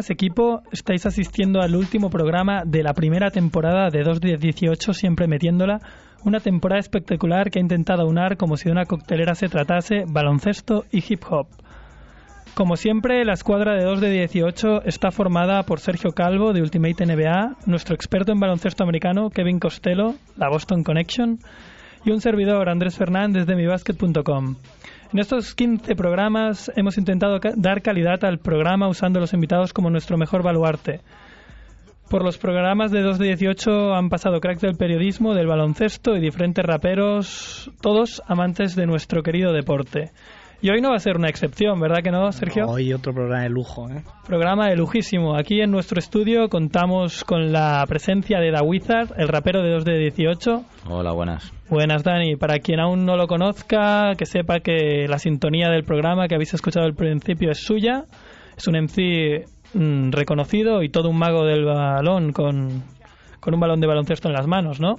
Buenas equipo, estáis asistiendo al último programa de la primera temporada de 2 de 18, siempre metiéndola, una temporada espectacular que ha intentado unar como si de una coctelera se tratase baloncesto y hip hop. Como siempre, la escuadra de 2 de 18 está formada por Sergio Calvo de Ultimate NBA, nuestro experto en baloncesto americano Kevin Costello, la Boston Connection, y un servidor Andrés Fernández de mibasket.com. En estos 15 programas hemos intentado dar calidad al programa usando los invitados como nuestro mejor baluarte. Por los programas de 2 de 18 han pasado cracks del periodismo, del baloncesto y diferentes raperos, todos amantes de nuestro querido deporte. Y hoy no va a ser una excepción, ¿verdad que no, Sergio? Hoy otro programa de lujo, ¿eh? Programa de lujísimo. Aquí en nuestro estudio contamos con la presencia de Da Wizard, el rapero de 2 de 18. Hola, buenas. Buenas, Dani. Para quien aún no lo conozca, que sepa que la sintonía del programa que habéis escuchado al principio es suya. Es un MC mm, reconocido y todo un mago del balón con, con un balón de baloncesto en las manos, ¿no?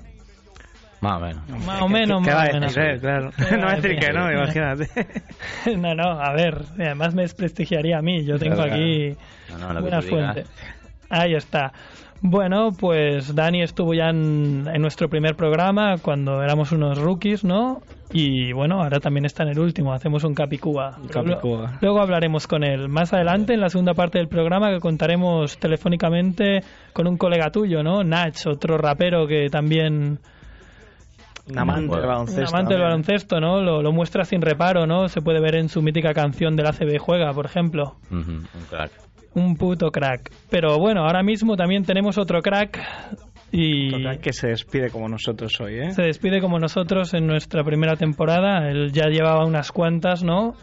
Más o menos. Más o menos, ¿Qué más o menos. decir? Claro. ¿Qué No va a decir que no, imagínate. no, no, a ver, además me desprestigiaría a mí. Yo tengo Claro, aquí No, digas. fuente. Ahí está. Bueno, pues Dani estuvo ya en, en nuestro primer programa cuando éramos unos rookies, ¿no? Y bueno, ahora también está en el último, hacemos un Capicúa. Un Capicúa. Luego hablaremos con él. Más adelante, en la segunda parte del programa, que contaremos telefónicamente con un colega tuyo, ¿no? Nach, otro rapero que también Un amante del baloncesto. un amante del baloncesto, ¿no? Lo, lo muestra sin reparo, ¿no? Se puede ver en su mítica canción del ACB Juega, por ejemplo. Un crack. Un puto crack. Pero bueno, ahora mismo también tenemos otro crack y Total, que se despide como nosotros hoy, ¿eh? se despide como nosotros en nuestra primera temporada. Él ya llevaba unas cuantas, ¿no?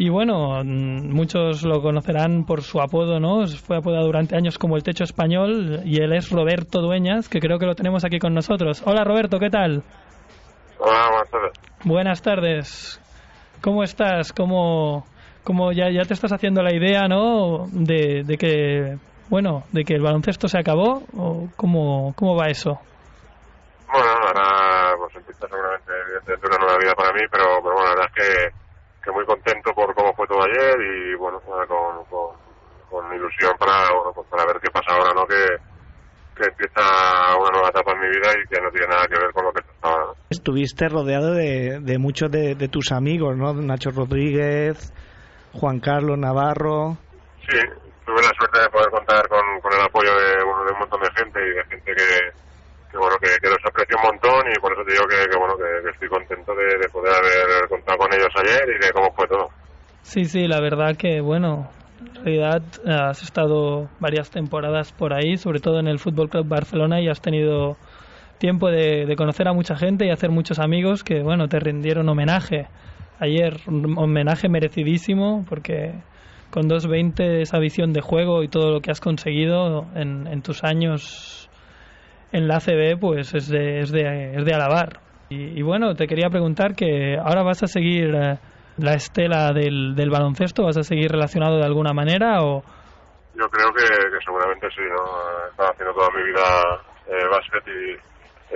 Y bueno, mm, muchos lo conocerán por su apodo, ¿no? Fue apodado durante años como el Techo Español y él es Roberto Dueñas, que creo que lo tenemos aquí con nosotros. Hola Roberto, ¿qué tal? Hola, buenas tardes. Buenas tardes. ¿Cómo estás? ¿Cómo, cómo ya, ya te estás haciendo la idea, ¿no? De, de que, bueno, de que el baloncesto se acabó. ¿O cómo, ¿Cómo va eso? Bueno, ahora pues empieza seguramente una nueva vida para mí, pero, pero bueno, la verdad es que, que muy contento por cómo fue todo ayer y bueno, con, con, con ilusión para, bueno, pues para ver qué pasa ahora, ¿no? Que, que empieza una nueva etapa en mi vida y que no tiene nada que ver con lo que. ¿no? Estuviste rodeado de, de muchos de, de tus amigos, ¿no? Nacho Rodríguez, Juan Carlos Navarro. Sí, tuve la suerte de poder contar con, con el apoyo de, bueno, de un montón de gente y de gente que, que bueno, que, los aprecio un montón y por eso te digo que, bueno, que, estoy contento de, de poder haber contado con ellos ayer y de cómo fue todo. Sí, sí, la verdad que, bueno, en realidad has estado varias temporadas por ahí, sobre todo en el Fútbol Club Barcelona, y has tenido tiempo de, conocer a mucha gente y hacer muchos amigos que, bueno, te rindieron homenaje. Ayer, un homenaje merecidísimo, porque con 2.20 esa visión de juego y todo lo que has conseguido en tus años en la pues es de, es de, es de alabar. Y, bueno, te quería preguntar que ahora vas a seguir eh, la estela del, del baloncesto, vas a seguir relacionado de alguna manera o Yo creo que, seguramente sí, ¿no? He estado haciendo toda mi vida eh, básquet y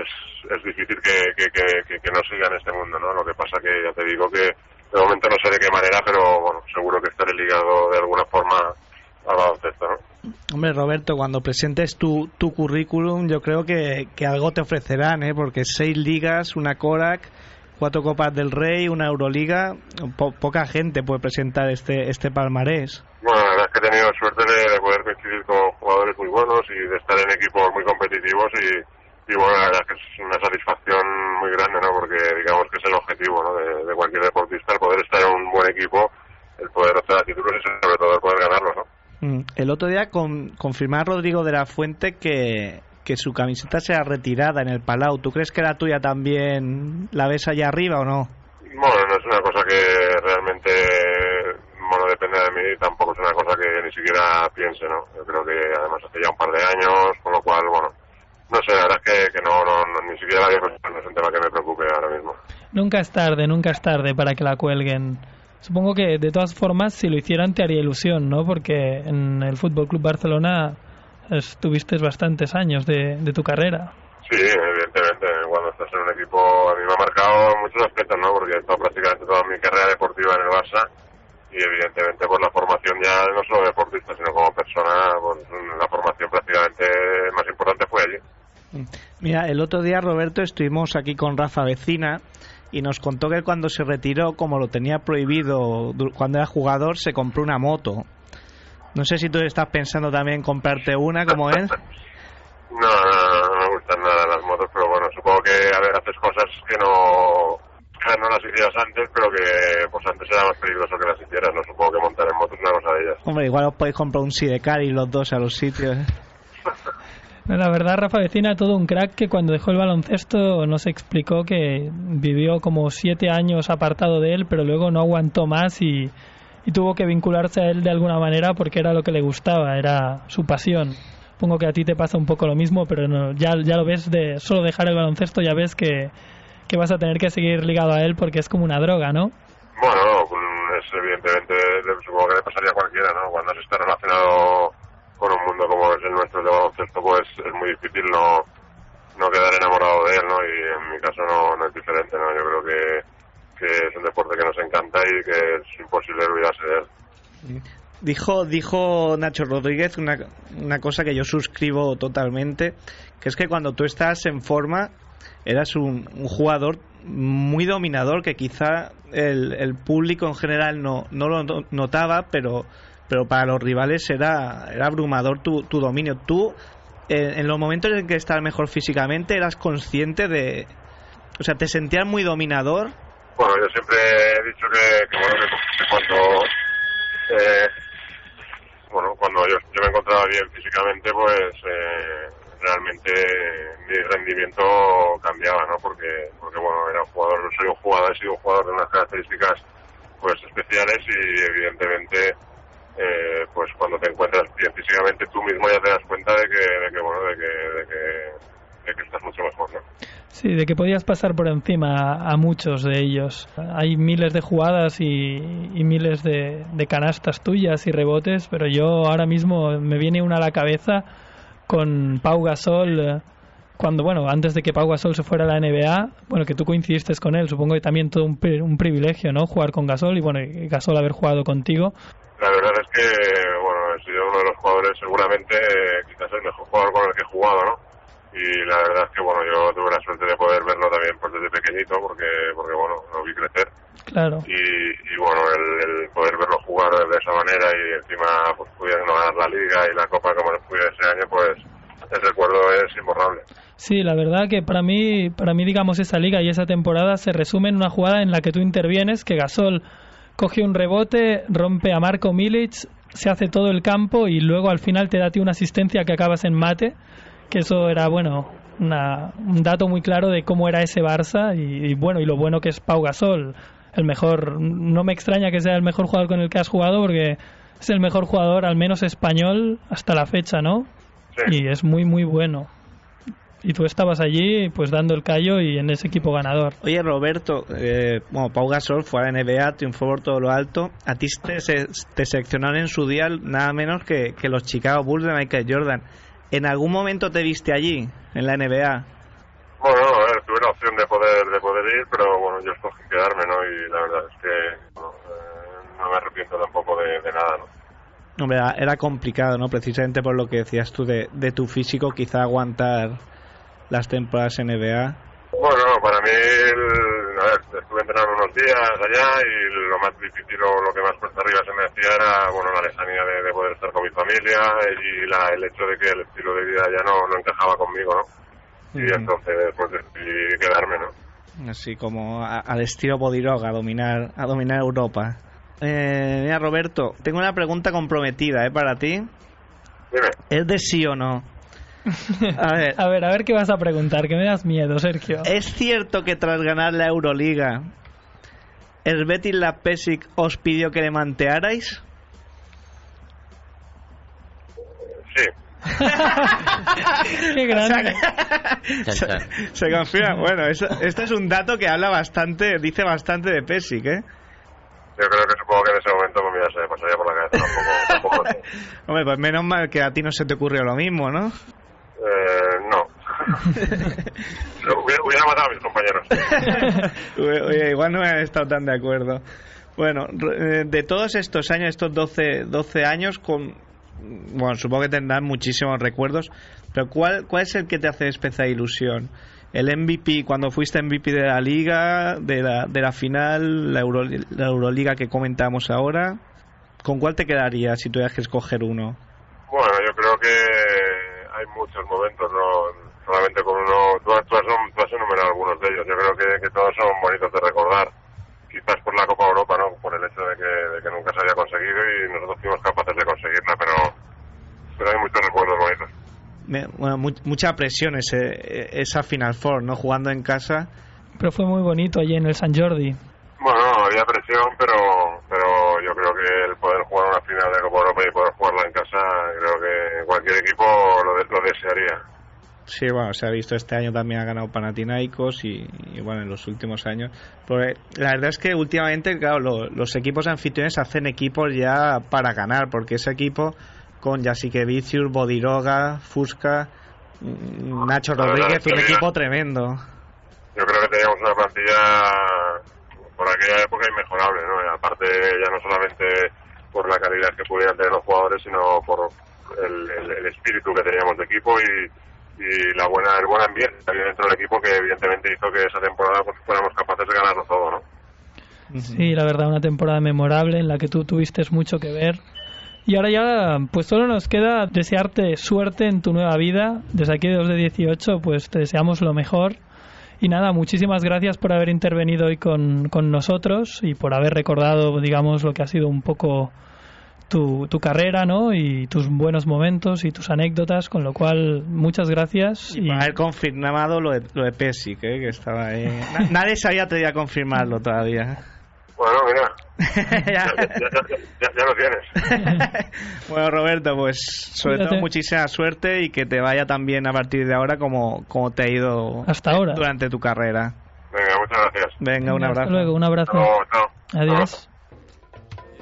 es, es difícil que, que- que no siga en este mundo, ¿no? Lo que pasa que ya te digo que de momento no sé de qué manera, pero bueno, seguro que estaré ligado de alguna forma al baloncesto, ¿no? Hombre, Roberto, cuando presentes tu, tu currículum, yo creo que, que algo te ofrecerán, ¿eh? Porque seis ligas, una Korak, cuatro Copas del Rey, una Euroliga, po- poca gente puede presentar este, este palmarés. Bueno, la verdad es que he tenido suerte de, poder coincidir con jugadores muy buenos y de estar en equipos muy competitivos y, bueno, la verdad es que es una satisfacción muy grande, ¿no? Porque digamos que es el objetivo, ¿no? De, cualquier deportista, el poder estar en un buen equipo, el poder obtener títulos y sobre todo el poder ganarlos, ¿no? Mm, el otro día con, confirmar Rodrigo de la Fuente que, que su camiseta sea retirada en el Palau. ¿Tú crees que la tuya también la ves allá arriba o no? Bueno, no es una cosa que realmente bueno, depende de mí, tampoco es una cosa que ni siquiera piense, ¿no? Yo creo que además hace ya un par de años, con lo cual, bueno, no sé, la verdad es que, no, no, ni siquiera la no es un tema que me preocupe ahora mismo. Nunca es tarde, nunca es tarde para que la cuelguen. Supongo que de todas formas, si lo hicieran, te haría ilusión, ¿no? Porque en el Fútbol Club Barcelona estuviste bastantes años de, de tu carrera. Sí, evidentemente. Cuando estás en un equipo, a mí me ha marcado muchos aspectos, ¿no? Porque he estado prácticamente toda mi carrera deportiva en el Barça y evidentemente por la formación ya no solo deportista sino como persona pues, la formación prácticamente más importante fue allí mira el otro día Roberto estuvimos aquí con Rafa Vecina y nos contó que cuando se retiró como lo tenía prohibido cuando era jugador se compró una moto no sé si tú estás pensando también comprarte una como él no, no, no, me gustan nada las motos pero bueno supongo que a ver haces cosas que no no las hicieras antes, pero que pues antes era más peligroso que las hicieras. No supongo que montar en moto es una cosa de ellas. Hombre, igual os podéis comprar un sidecar y los dos a los sitios. La verdad, Rafa Vecina, todo un crack que cuando dejó el baloncesto nos explicó que vivió como siete años apartado de él, pero luego no aguantó más y, y tuvo que vincularse a él de alguna manera porque era lo que le gustaba, era su pasión. Supongo que a ti te pasa un poco lo mismo, pero no, ya, ya lo ves de solo dejar el baloncesto, ya ves que, que vas a tener que seguir ligado a él porque es como una droga, ¿no? Bueno, pues, es evidentemente, supongo que le pasaría a cualquiera, ¿no? Cuando se está relacionado con un mundo como es el nuestro de baloncesto, pues es muy difícil no, no quedar enamorado de él, ¿no? Y en mi caso no, no es diferente, ¿no? Yo creo que, que es un deporte que nos encanta y que es imposible olvidarse de él. Dijo, dijo Nacho Rodríguez una, una cosa que yo suscribo totalmente, que es que cuando tú estás en forma eras un, jugador muy dominador que quizá el, el, público en general no, no lo notaba, pero, pero para los rivales era, era abrumador tu, tu dominio. Tú, eh, en los momentos en que estabas mejor físicamente, eras consciente de... O sea, ¿te sentías muy dominador? Bueno, yo siempre he dicho que, bueno, que cuando... Eh, bueno, cuando yo, yo, me encontraba bien físicamente, pues... Eh, realmente mi rendimiento cambiaba, ¿no? Porque, porque bueno, era un jugador, soy un jugador, he sido un jugador de unas características pues especiales y evidentemente eh, pues cuando te encuentras bien físicamente tú mismo ya te das cuenta de que, bueno, de que, de que, estás mucho mejor, ¿no? Sí, de que podías pasar por encima a, muchos de ellos. Hay miles de jugadas y, y miles de, canastas tuyas y rebotes, pero yo ahora mismo me viene una a la cabeza con Pau Gasol eh, cuando, bueno, antes de que Pau Gasol se fuera a la NBA, bueno, que tú coincidiste con él, supongo que también todo un, un privilegio, ¿no? Jugar con Gasol y, bueno, Gasol haber jugado contigo. La verdad es que, bueno, he sido uno de los jugadores, seguramente, quizás el mejor jugador con el que he jugado, ¿no? Y la verdad es que, bueno, yo tuve la suerte de poder verlo también pues, desde pequeñito, porque, porque bueno, lo vi crecer. Claro. Y, y bueno, el, poder verlo jugar de esa manera y encima pues pudiendo ganar la liga y la copa como lo fui ese año, pues el recuerdo es imborrable. Sí, la verdad que para mí, para mí digamos esa liga y esa temporada se resume en una jugada en la que tú intervienes, que Gasol coge un rebote, rompe a Marco Milic, se hace todo el campo y luego al final te da a ti una asistencia que acabas en mate, que eso era bueno, un dato muy claro de cómo era ese Barça y, y, bueno y lo bueno que es Pau Gasol el mejor. No me extraña que sea el mejor jugador con el que has jugado porque es el mejor jugador, al menos español, hasta la fecha, ¿no? Y es muy, muy bueno. Y tú estabas allí, pues dando el callo y en ese equipo ganador. Oye, Roberto, eh, bueno, Pau Gasol fue a la NBA, triunfó por todo lo alto. A ti te, te seleccionaron en su día nada menos que, que los Chicago Bulls de Michael Jordan. ¿En algún momento te viste allí, en la NBA? Bueno, a ver, tuve la opción de poder de poder ir, pero bueno, yo escogí quedarme, ¿no? Y la verdad es que eh, no me arrepiento tampoco de, nada, ¿no? Hombre, era complicado, ¿no? Precisamente por lo que decías tú de, de tu físico, quizá aguantar las temporadas NBA. Bueno, para mí, a ver, estuve entrenando unos días allá y lo más difícil o lo que más cuesta arriba se me hacía era, bueno, la lejanía de, poder estar con mi familia y la, el hecho de que el estilo de vida ya no, no encajaba conmigo, ¿no? Y entonces, pues decidí quedarme, ¿no? Así como al estilo Bodiroga, a dominar, a dominar Europa. Eh, mira, Roberto, tengo una pregunta comprometida, ¿eh? Para ti. Dime. ¿Es de sí o no? A ver. a ver, a ver qué vas a preguntar, que me das miedo, Sergio. ¿Es cierto que tras ganar la Euroliga, el Betis la PESIC os pidió que le mantearais? Sí. Qué grande. se, confía. Bueno, este es un dato que habla bastante, dice bastante de PESIC, ¿eh? Yo creo que supongo que en ese momento pues, mira, se pasaría por la cabeza. Tampoco, tampoco Hombre, pues menos mal que a ti no se te ocurrió lo mismo, ¿no? Eh, no. hubiera, matado a mis compañeros. Oye, igual no he estado tan de acuerdo. Bueno, eh, de todos estos años, estos 12, 12 años, con, bueno, supongo que tendrás muchísimos recuerdos, pero ¿cuál, ¿cuál es el que te hace especial ilusión? ¿El MVP cuando fuiste MVP de la liga, de la, de la final, la, la Euroliga que comentamos ahora? ¿Con cuál te quedaría si tuvieras que escoger uno? Bueno, yo creo que hay muchos momentos, no solamente con uno. Tú, has, enumerado algunos de ellos. Yo creo que, todos son bonitos de recordar. Quizás por la Copa Europa, ¿no? Por el hecho de que, nunca se haya conseguido y nosotros fuimos capaces de conseguirla, pero, pero hay muchos recuerdos bonitos. bueno, mucha presión ese, esa Final Four, ¿no? Jugando en casa. Pero fue muy bonito allí en el San Jordi. Bueno, había presión, pero, pero yo creo que el poder jugar una final de Copa Europa y poder jugarla en casa, creo que cualquier equipo lo, lo desearía. Sí, bueno, se ha visto este año también ha ganado Panathinaikos y, bueno, en los últimos años. Porque la verdad es que últimamente, claro, los equipos anfitriones hacen equipos ya para ganar, porque ese equipo con Vicius, Bodiroga, Fusca, mm, Nacho Rodríguez, un equipo tremendo. Yo creo que teníamos una plantilla por aquella época inmejorable, ¿no? Y aparte ya no solamente por la calidad que pudieran tener los jugadores, sino por el, espíritu que teníamos de equipo y, la buena, el buen ambiente que había dentro del equipo que evidentemente hizo que esa temporada pues fuéramos capaces de ganarlo todo, ¿no? Sí, la verdad, una temporada memorable en la que tú tuviste mucho que ver. Y ahora ya, pues solo nos queda desearte suerte en tu nueva vida. Desde aquí de 2 de 18, pues te deseamos lo mejor y nada, muchísimas gracias por haber intervenido hoy con, con nosotros y por haber recordado, digamos, lo que ha sido un poco tu, tu, carrera, ¿no? Y tus buenos momentos y tus anécdotas, con lo cual, muchas gracias. Y, por haber confirmado lo de, lo de Pesic, ¿eh? que estaba ahí. nadie se había atrevido a confirmarlo todavía. Bueno, mira. ya. Ya, lo tienes. bueno, Roberto, pues sobre todo muchísima suerte y que te vaya también a partir de ahora como, como te ha ido hasta ahora durante tu carrera. Venga, muchas gracias. Venga, un abrazo. Hasta luego, un abrazo. Adiós.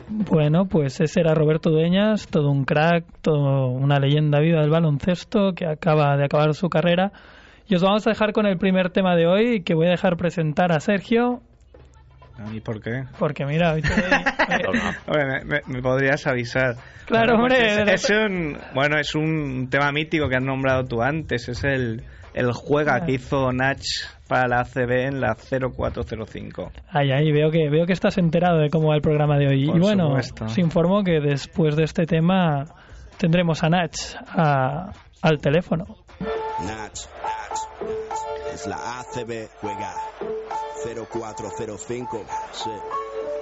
Bueno, pues ese era Roberto Dueñas, todo un crack, todo una leyenda viva del baloncesto que acaba de acabar su carrera. Y os vamos a dejar con el primer tema de hoy, que voy a dejar presentar a Sergio ¿Y por qué? Porque mira, hoy me, podrías avisar. Claro, hombre. Es, un, bueno, es un tema mítico que has nombrado tú antes. Es el, el juega que hizo Nach para la ACB en la 0405. Ay, ay, veo que, veo que estás enterado de cómo va el programa de hoy. y bueno, se informó que después de este tema tendremos a Nach al teléfono. Nach, es la ACB juega 0405. Sí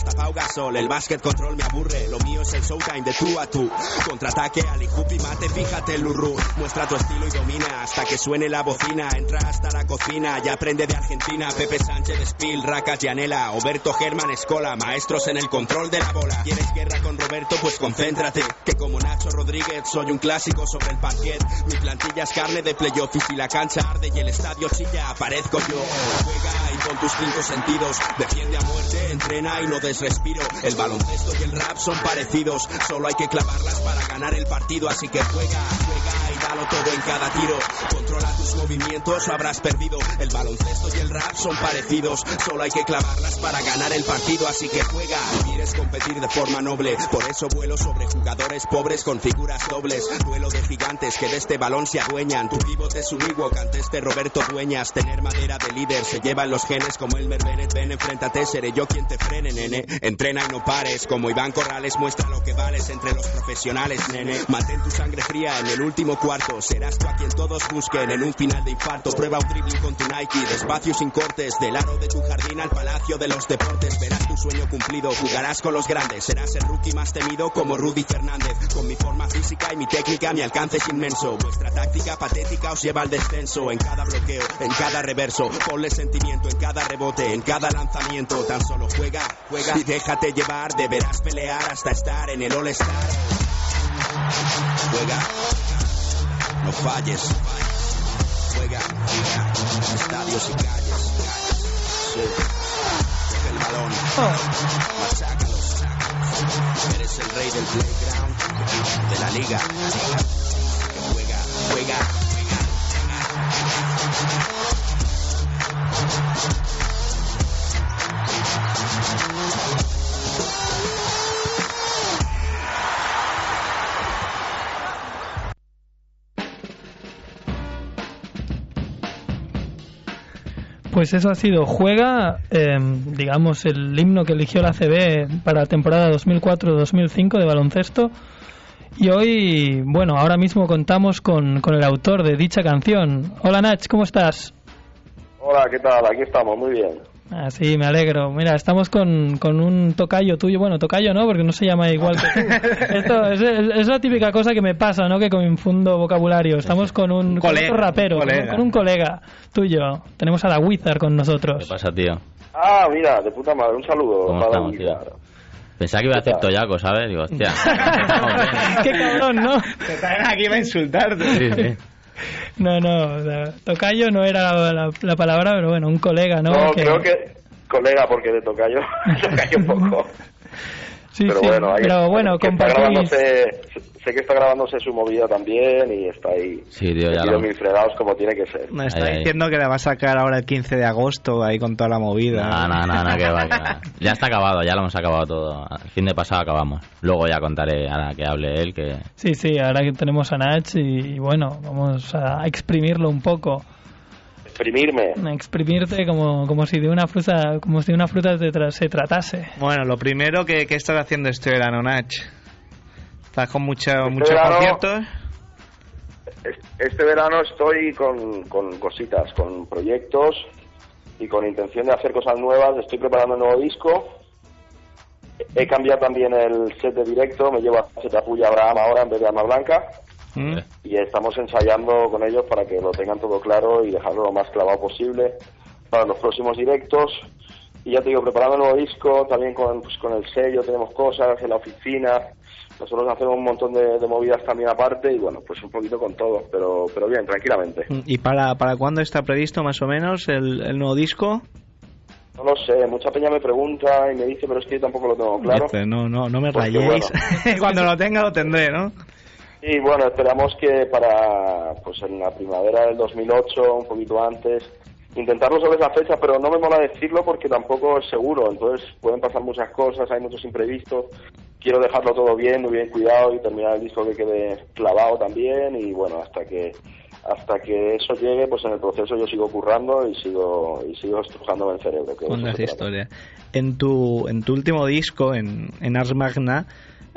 hasta Pau. El básquet control me aburre. Lo mío es el showtime de tú a tú. Contraataque, Ali y mate, fíjate el lurru. Muestra tu estilo y domina hasta que suene la bocina. Entra hasta la cocina, ya aprende de Argentina. Pepe Sánchez, Spill, Racas, Yanela, Oberto Germán, Escola, maestros en el control de la bola. ¿Quieres guerra con Roberto? Pues concéntrate. Que como Nacho Rodríguez soy un clásico sobre el parquet. Mi plantilla es carne de playoff y si la cancha arde y el estadio chilla, aparezco yo. Juega y con tus cinco sentidos. Defiende a muerte, entrena y no desrespiro. El baloncesto y el rap son parecidos. Solo hay que clavarlas para ganar el partido. Así que juega, juega y dalo todo en cada tiro. Controla tus movimientos o habrás perdido. El baloncesto y el rap son parecidos. Solo hay que clavarlas para ganar el partido. Así que juega. Quieres competir de forma noble. Por eso vuelo sobre jugadores pobres con figuras dobles. Duelo de gigantes que de este balón se adueñan. Tu pivote es un Ewok ante este Roberto Dueñas. Tener madera de líder se llevan los genes como el Bennett. Ven, enfréntate, seré yo quien te frene, Entrena y no pares. Como Iván Corrales muestra lo que vales entre los profesionales, nene. Mantén tu sangre fría en el último cuarto. Serás tú a quien todos busquen en un final de infarto. Prueba un dribbling con tu Nike. Despacio sin cortes. Del aro de tu jardín al palacio de los deportes. Verás tu sueño cumplido. Jugarás con los grandes. Serás el rookie más temido como Rudy Fernández. Con mi forma física y mi técnica, mi alcance es inmenso. Vuestra táctica patética os lleva al descenso. En cada bloqueo, en cada reverso. Ponle sentimiento en cada rebote, en cada lanzamiento. Tan solo juega, juega y déjate llevar. Deberás pelear hasta estar en el All-Star. Juega, no falles. Juega, juega, estadios y calles. Coge el balón, machácalos. Eres el rey del playground, de la liga. Juega, juega, Pues eso ha sido Juega, eh, digamos, el himno que eligió la CB para la temporada 2004-2005 de baloncesto. Y hoy, bueno, ahora mismo contamos con, con el autor de dicha canción. Hola Nach, ¿cómo estás? Hola, ¿qué tal? Aquí estamos, muy bien. Ah, sí, me alegro. Mira, estamos con, con un tocayo tuyo. Bueno, tocayo no, porque no se llama igual que tú. Esto es, es- es la típica cosa que me pasa, ¿no? Que confundo vocabulario. Estamos con un, con Colega, otro rapero, con un- colega. Con, un colega tuyo. Tenemos a la Wizard con ¿Qué nosotros. pasa, tío? Ah, mira, de puta madre, un saludo. ¿Cómo para estamos, tío? Pensaba que iba a decir Toyaco, ¿sabes? Digo, hostia. Qué cabrón, ¿no? Te traen aquí para insultarte. Sí, sí. No, no, o sea, tocayo no era la, la- la palabra, pero bueno, un colega, ¿no? No, creo que colega, porque de tocayo, tocayo poco. Sí, pero sí, bueno, ahí- pero bueno, que está compartís... grabándose, sé que está grabándose su movida también y está ahí. Sí, tío, ya lo... mil fregados como tiene que ser. Me está Ahí, ahí. diciendo que la va a sacar ahora el 15 de agosto ahí con toda la movida. No, no, no, no, que va, que va. Ya está acabado, ya lo hemos acabado todo. El fin de pasado acabamos. Luego ya contaré, ahora que hable él, que... Sí, sí, ahora que tenemos a Nach y, y bueno, vamos a exprimirlo un poco. Exprimirme. Exprimirte como, como si de una fruta, como si de una fruta se, tra- se tratase. Bueno, lo primero que, que estás haciendo este verano, Nach. ¿Estás con mucho, muchos verano- conciertos? Es- Este verano estoy con, con cositas, con proyectos y con intención de hacer cosas nuevas. Estoy preparando un nuevo disco. He cambiado también el set de directo, me llevo a Chetapuya Abraham ahora en vez de Alma Blanca. ¿Mm? y estamos ensayando con ellos para que lo tengan todo claro y dejarlo lo más clavado posible para los próximos directos. Y ya te digo, preparando el nuevo disco, también con, pues, con el sello tenemos cosas en la oficina. Nosotros hacemos un montón de, de movidas también aparte y bueno, pues un poquito con todo, pero, pero bien, tranquilamente. ¿Y para, para cuándo está previsto más o menos el, el nuevo disco? No lo sé, mucha peña me pregunta y me dice, pero es que yo tampoco lo tengo claro. No, no, no me rayéis. bueno. Cuando lo tenga lo tendré, ¿no? Y bueno, esperamos que para pues en la primavera del 2008, un poquito antes, intentarlo sobre esa fecha, pero no me mola decirlo porque tampoco es seguro, entonces pueden pasar muchas cosas, hay muchos imprevistos. Quiero dejarlo todo bien, muy bien cuidado y terminar el disco que quede clavado también y bueno, hasta que hasta que eso llegue, pues en el proceso yo sigo currando y sigo y sigo estrujándome el cerebro. que trata. historias. En tu, en tu último disco, en, en Ars Magna,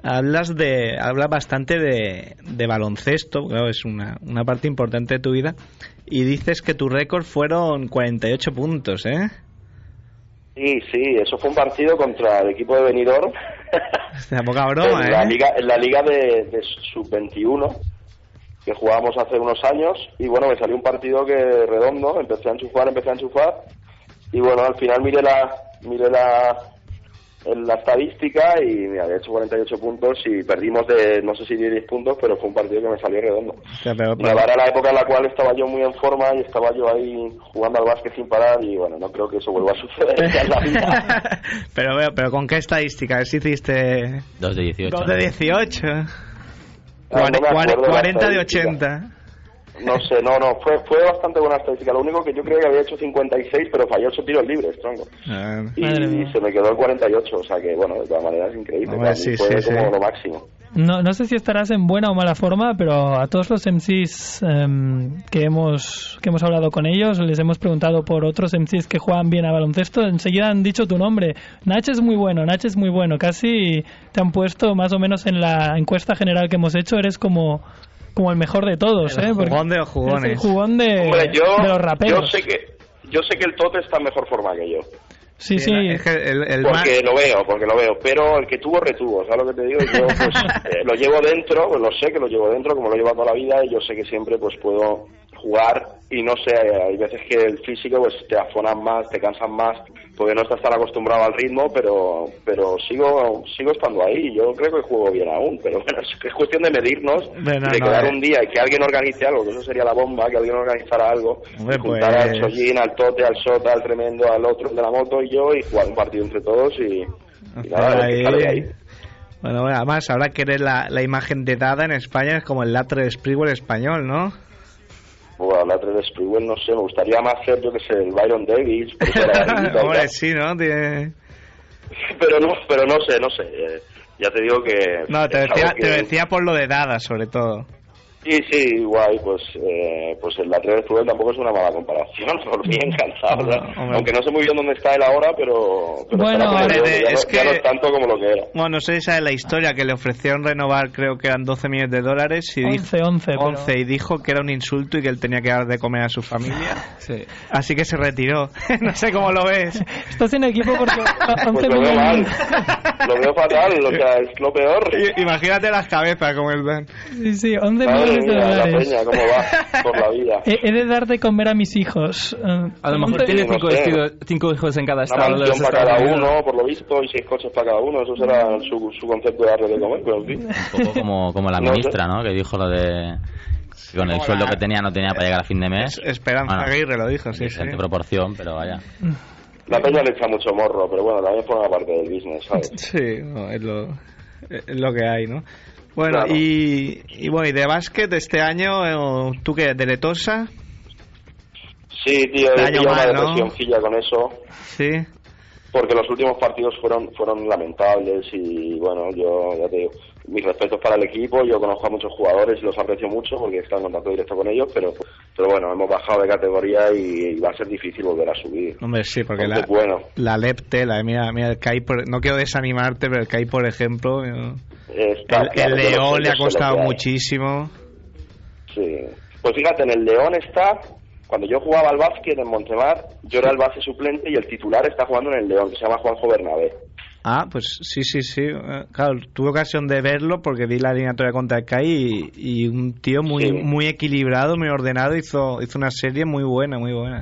hablas de hablas bastante de, de baloncesto, claro, es una, una parte importante de tu vida, y dices que tu récord fueron 48 puntos, ¿eh? Sí, sí, eso fue un partido contra el equipo de Benidorm. Da poca broma, en la ¿eh? liga, en la liga de, de sub-21 que jugábamos hace unos años y bueno, me salió un partido que redondo, empecé a enchufar, empecé a enchufar y bueno, al final miré la miré la en la estadística y me había hecho 48 puntos y perdimos de no sé si 10 puntos, pero fue un partido que me salió redondo. Era la época en la cual estaba yo muy en forma y estaba yo ahí jugando al básquet sin parar y bueno, no creo que eso vuelva a suceder en la vida. pero, veo, pero ¿con qué estadística? Si hiciste Dos de 18. 2 de 18. Ah, no me acuerdo la 40 de estadística. 80. No sé, no, no, fue, fue bastante buena estadística. Lo único que yo creo que había hecho 56, pero falló 8 tiros libres, tronco. Ah, Y, se me quedó el 48, o sea que, bueno, de todas maneras es increíble. Sí, fue sí, como sí. lo máximo. No, no sé si estarás en buena o mala forma, pero a todos los MCs em, que hemos que hemos hablado con ellos, les hemos preguntado por otros MCs que juegan bien a baloncesto, enseguida han dicho tu nombre. Nach es muy bueno, Nach es muy bueno. Casi te han puesto más o menos en la encuesta general que hemos hecho, eres como como el mejor de todos, El ¿eh? Porque jugón de los jugones. el jugón de, Hombre, yo, de los yo raperos. sé que yo sé que el Tote está en mejor forma que yo. Sí, sí. Es que el, Porque lo veo, porque lo veo. Pero el que tuvo, retuvo. ¿Sabes lo que te digo? Yo pues, eh, lo llevo dentro, pues lo sé que lo llevo dentro, como lo llevo toda la vida, y yo sé que siempre pues puedo jugar y no sé, hay veces que el físico pues te afonan más, te cansan más, porque no estás tan acostumbrado al ritmo, pero pero sigo sigo estando ahí. Yo creo que juego bien aún, pero bueno, es, es cuestión de medirnos, Bueno, de no, quedar eh. un día y que alguien organice algo, que eso sería la bomba, que alguien organizara algo, Hombre, juntar al pues- Sollín, al Tote, al Sota, al Tremendo, al otro de la moto y yo, y jugar un partido entre todos y, y nada, a ver qué sale de ahí. Bueno, además, ahora que eres la, la imagen de Dada en España, es como el latre de Sprewell español, ¿no? Bueno, la 3 de Sprewell, no sé, me gustaría más ser, yo que sé, el Byron Davis, Hombre, sí, ¿no? Tiene- pero no, pero no sé, no sé. eh, ya te digo que. No, te decía, que- te decía por lo de Dada, sobre todo. Sí, sí, guay, pues, eh, pues el de Sprewell tampoco es una mala comparación, por mí encantado. Hombre. Aunque no sé muy bien dónde está él ahora, pero. pero Bueno, el de- ya, es no, ya que- no es tanto como lo que era. Bueno, no sé si sabes la historia, que le ofrecieron renovar, creo que eran 12 millones de dólares. Y 11, dijo, 11, pero- 11, y dijo que era un insulto y que él tenía que dar de comer a su familia. Sí. Así que se retiró. no sé cómo lo ves. Estás en equipo porque a- 11 Pues millones. Lo veo fatal, o sea, es lo peor. Imagínate las cabezas como el Dan. Sí, sí, 11 Madre millones de mía, la dólares. peña, cómo va por la vida. He, he de dar de comer a mis hijos. Eh, A lo mejor 11 tiene no cinco, sé. vestidos- cinco hijos en cada Una estado de los mansión para Estados cada Unidos. uno, por lo visto, y seis coches para cada uno. Eso será su, su concepto de darle de comer, pero en fin. Un poco como, como la No sé. ministra, ¿no? Que dijo lo de... que Con el Como sueldo la- que tenía no tenía para llegar a fin de mes. Esperanza Bueno, Aguirre lo dijo, sí, sí. diferente proporción, pero vaya. La peña le echa mucho morro, pero bueno, también forma parte del business, ¿sabes? Sí, no, es, lo, es lo que hay, ¿no? Bueno, Claro. y, y bueno, y de básquet este año, eh, ¿tú qué? ¿De Letosa? Sí, tío, he pillado una mal, ¿no? con eso, Sí. porque los últimos partidos fueron fueron lamentables y bueno, yo ya te digo, mis respetos para el equipo, yo conozco a muchos jugadores y los aprecio mucho porque estado en contacto directo con ellos, pero pero bueno, hemos bajado de categoría y, va a ser difícil volver a subir. Hombre, sí, porque la, bueno. la Lepte, la mira, mira el Kai, no quiero desanimarte, pero el Kai, por ejemplo, el, León le ha costado muchísimo. Sí, pues fíjate, en el León está cuando yo jugaba al básquet en Montemar, yo era el base suplente y el titular está jugando en el León, que se llama Juanjo Bernabé. Ah, pues sí, sí, sí. Eh, claro, tuve ocasión de verlo porque vi la eliminatoria contra el CAI y, un tío muy muy equilibrado, muy ordenado, hizo hizo una serie muy buena, muy buena.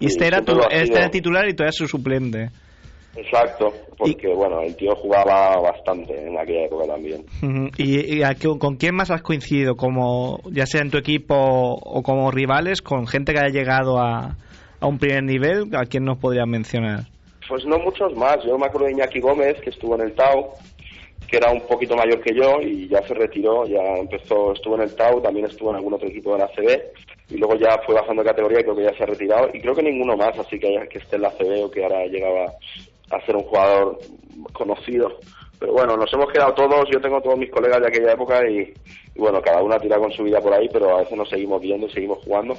Y este era, tu, este era titular y eras su suplente. Exacto, porque bueno, el tío jugaba bastante en aquella época también. ¿Y, con quién más has coincidido? como Ya sea en tu equipo o como rivales, con gente que haya llegado a, a un primer nivel, ¿a quién nos podrías mencionar? Pues no muchos más. Yo me acuerdo de Iñaki Gómez, que estuvo en el Tau, que era un poquito mayor que yo y ya se retiró, ya empezó, estuvo en el Tau, también estuvo en algún otro equipo de la CB y luego ya fue bajando de categoría y creo que ya se ha retirado y creo que ninguno más, así que, que esté en la CB o que ahora llegaba a ser un jugador conocido. Pero bueno, nos hemos quedado todos, yo tengo todos mis colegas de aquella época y, bueno, cada uno ha tirado con su vida por ahí, pero a veces nos seguimos viendo y seguimos jugando.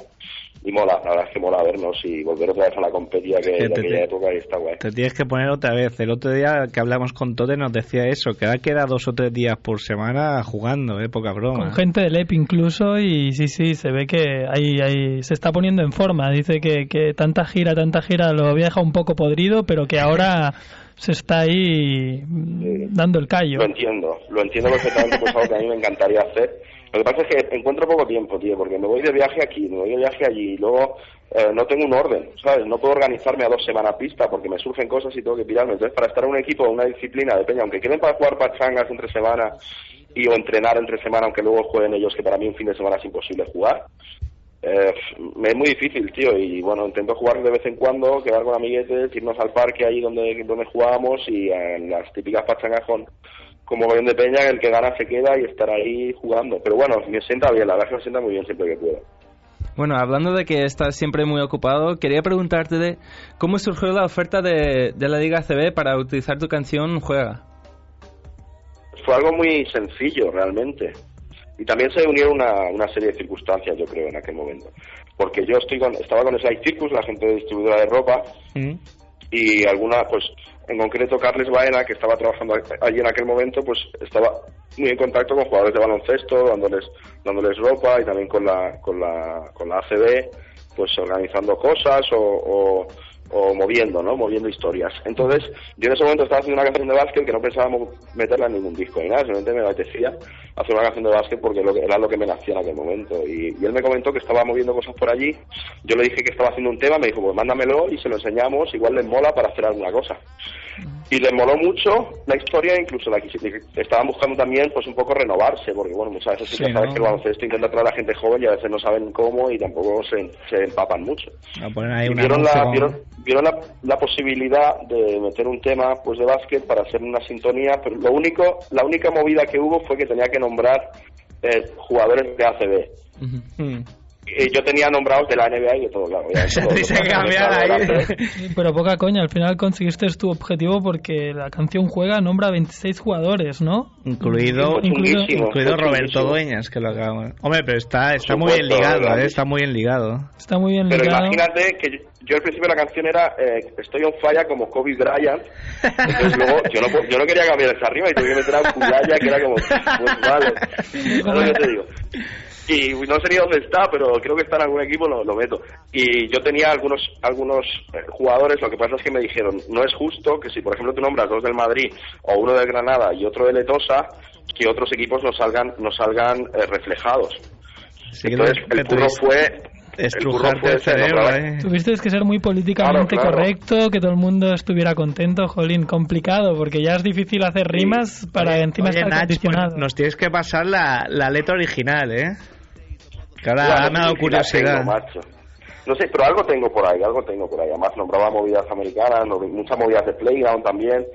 Y mola, la verdad es que mola vernos y volver otra vez a la competida que de aquella época y está guay. Te tienes que poner otra vez. El otro día que hablamos con Tote nos decía eso, que ahora queda dos o tres días por semana jugando, ¿eh? Poca broma. Con gente del EP incluso y sí, sí, se ve que ahí, ahí se está poniendo en forma. Dice que, que tanta gira, tanta gira lo había dejado un poco podrido, pero que ahora se está ahí dando el callo. Lo entiendo, lo entiendo perfectamente, pues algo que a mí me encantaría hacer. Lo que pasa es que encuentro poco tiempo, tío, porque me voy de viaje aquí, me voy de viaje allí y luego eh, no tengo un orden, ¿sabes? No puedo organizarme a dos semanas pista porque me surgen cosas y tengo que pirarme. Entonces, para estar en un equipo, una disciplina de peña, aunque queden para jugar pachangas entre semana y o entrenar entre semana, aunque luego jueguen ellos, que para mí un fin de semana es imposible jugar, eh, es muy difícil, tío, y bueno, intento jugar de vez en cuando, quedar con amiguetes, irnos al parque ahí donde, donde jugábamos y en las típicas pachangas con, como Bayón de Peña, el que gana se queda y estar ahí jugando. Pero bueno, me sienta bien, la verdad que me sienta muy bien siempre que puedo. Bueno, hablando de que estás siempre muy ocupado, quería preguntarte de cómo surgió la oferta de, de la Liga CB para utilizar tu canción Juega. Fue algo muy sencillo, realmente. Y también se unieron una, una serie de circunstancias, yo creo, en aquel momento. Porque yo estoy con, estaba con Slide Circus, la gente de distribuidora de ropa, mm. y alguna, pues, en concreto Carles Baena, que estaba trabajando allí en aquel momento, pues estaba muy en contacto con jugadores de baloncesto, dándoles, dándoles ropa y también con la, con la, con la ACB, pues organizando cosas o o moviendo, ¿no? Moviendo historias. Entonces, yo en ese momento estaba haciendo una canción de básquet que no pensábamos meterla en ningún disco ni nada, simplemente me apetecía hacer una canción de básquet porque era lo que me nacía en aquel momento. Y, él me comentó que estaba moviendo cosas por allí, yo le dije que estaba haciendo un tema, me dijo, pues mándamelo y se lo enseñamos, igual les mola para hacer alguna cosa. Y les moló mucho la historia, incluso la estaban buscando también pues un poco renovarse, porque bueno, muchas veces sí, que sabes que el baloncesto intenta traer a la gente joven y a veces no saben cómo y tampoco se, se empapan mucho. vieron, la, vieron, la, posibilidad de meter un tema pues de básquet para hacer una sintonía, pero lo único, la única movida que hubo fue que tenía que nombrar eh, jugadores de ACB yo tenía nombrados de la NBA y de todo, claro. Pero poca coña, al final conseguiste tu objetivo porque la canción juega, nombra 26 jugadores, ¿no? Incluido, incluido, Roberto Dueñas, que lo acabamos. Hombre, pero está, está muy bien ligado, ¿eh? está muy bien ligado. Está muy bien pero ligado. Pero imagínate que yo, al principio de la canción era eh, Estoy on falla como Kobe Bryant. Entonces luego yo no, yo no quería cambiar esa arriba y tuve que meter a Kulaya que era como, pues vale. ¿Sabes lo que te digo? Y no sé ni dónde está, pero creo que está en algún equipo, lo, lo meto. Y yo tenía algunos algunos eh, jugadores, lo que pasa es que me dijeron, no es justo que si por ejemplo tú nombras dos del Madrid o uno del Granada y otro de Letosa, que otros equipos no salgan no salgan eh, reflejados. Entonces el curro fue estrujarte el cerebro, ¿eh? Tuviste que ser muy políticamente correcto, que todo el mundo estuviera contento, jolín, complicado, porque ya es difícil hacer rimas para encima estar pues, nos tienes que pasar la, la letra original, ¿eh? Me ha dado curiosidad. no sé, pero algo tengo por ahí, algo tengo por ahí. Además nombraba movidas americanas, muchas movidas de playground también,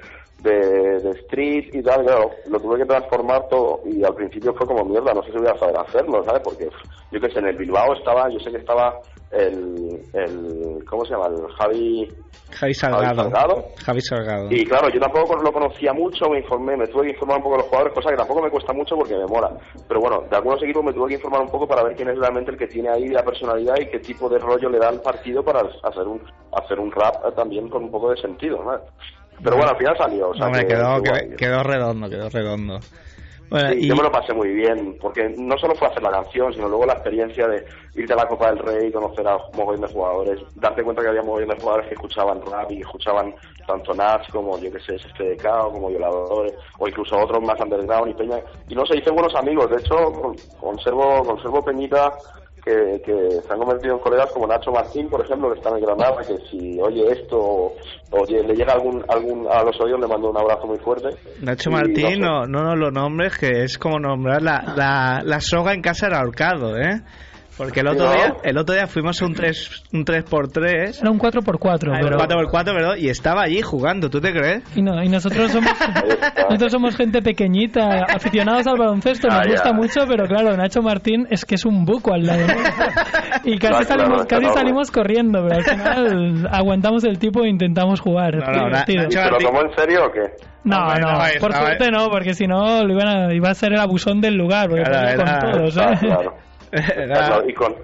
de, de street y tal, claro, lo tuve que transformar todo y al principio fue como mierda, no sé si voy a saber hacerlo, ¿sabes? Porque yo que sé, en el Bilbao estaba, yo sé que estaba el, el ¿cómo se llama? El Javi Javi Salgado. Salgado. Javi Salgado. Y claro, yo tampoco lo conocía mucho, me informé, me tuve que informar un poco de los jugadores, cosa que tampoco me cuesta mucho porque me mola. Pero bueno, de algunos equipos me tuve que informar un poco para ver quién es realmente el que tiene ahí la personalidad y qué tipo de rollo le da al partido para hacer un hacer un rap también con un poco de sentido, ¿no? Pero bueno, al final salió. O sea, Hombre, que- quedó, que quedó redondo, quedó redondo. Bueno, Sí, y Yo me lo pasé muy bien, porque no solo fue hacer la canción, sino luego la experiencia de irte a la Copa del Rey, conocer a un mogollón de jugadores, darte cuenta que había mogollón de jugadores que escuchaban rap y escuchaban tanto Nats como, yo que sé, SFDK o como Violadores, o incluso otros más underground y Peña. Y no sé, hice buenos amigos, de hecho, con- conservo, conservo Peñita que, que se han convertido en colegas como Nacho Martín, por ejemplo, que está en Granada, que si oye esto o oye, le llega algún, algún a los oídos, le mando un abrazo muy fuerte. Nacho Y Martín, sé. no, no nos lo nombres, que es como nombrar la, la, la soga en casa del ahorcado, ¿eh? Porque el otro, día, el otro día fuimos a un 3, un 3x3, Era un 4x4, Ah, pero... 4x4, perdón, y estaba allí jugando, ¿tú te crees? Y, no, y nosotros somos nosotros somos gente pequeñita, aficionados al baloncesto, nos Ah, ya. gusta mucho, pero claro, Nacho Martín es que es un buco al lado. Y casi salimos, casi salimos corriendo, pero al final aguantamos el tipo e intentamos jugar. No, es no, divertido. Nacho- ¿Se lo tomó en serio o qué? No, no, no, por suerte no, porque si no lo iban a- iba a ser el abusón del lugar, porque Claro, con todos, ¿eh? Claro. Claro, y con,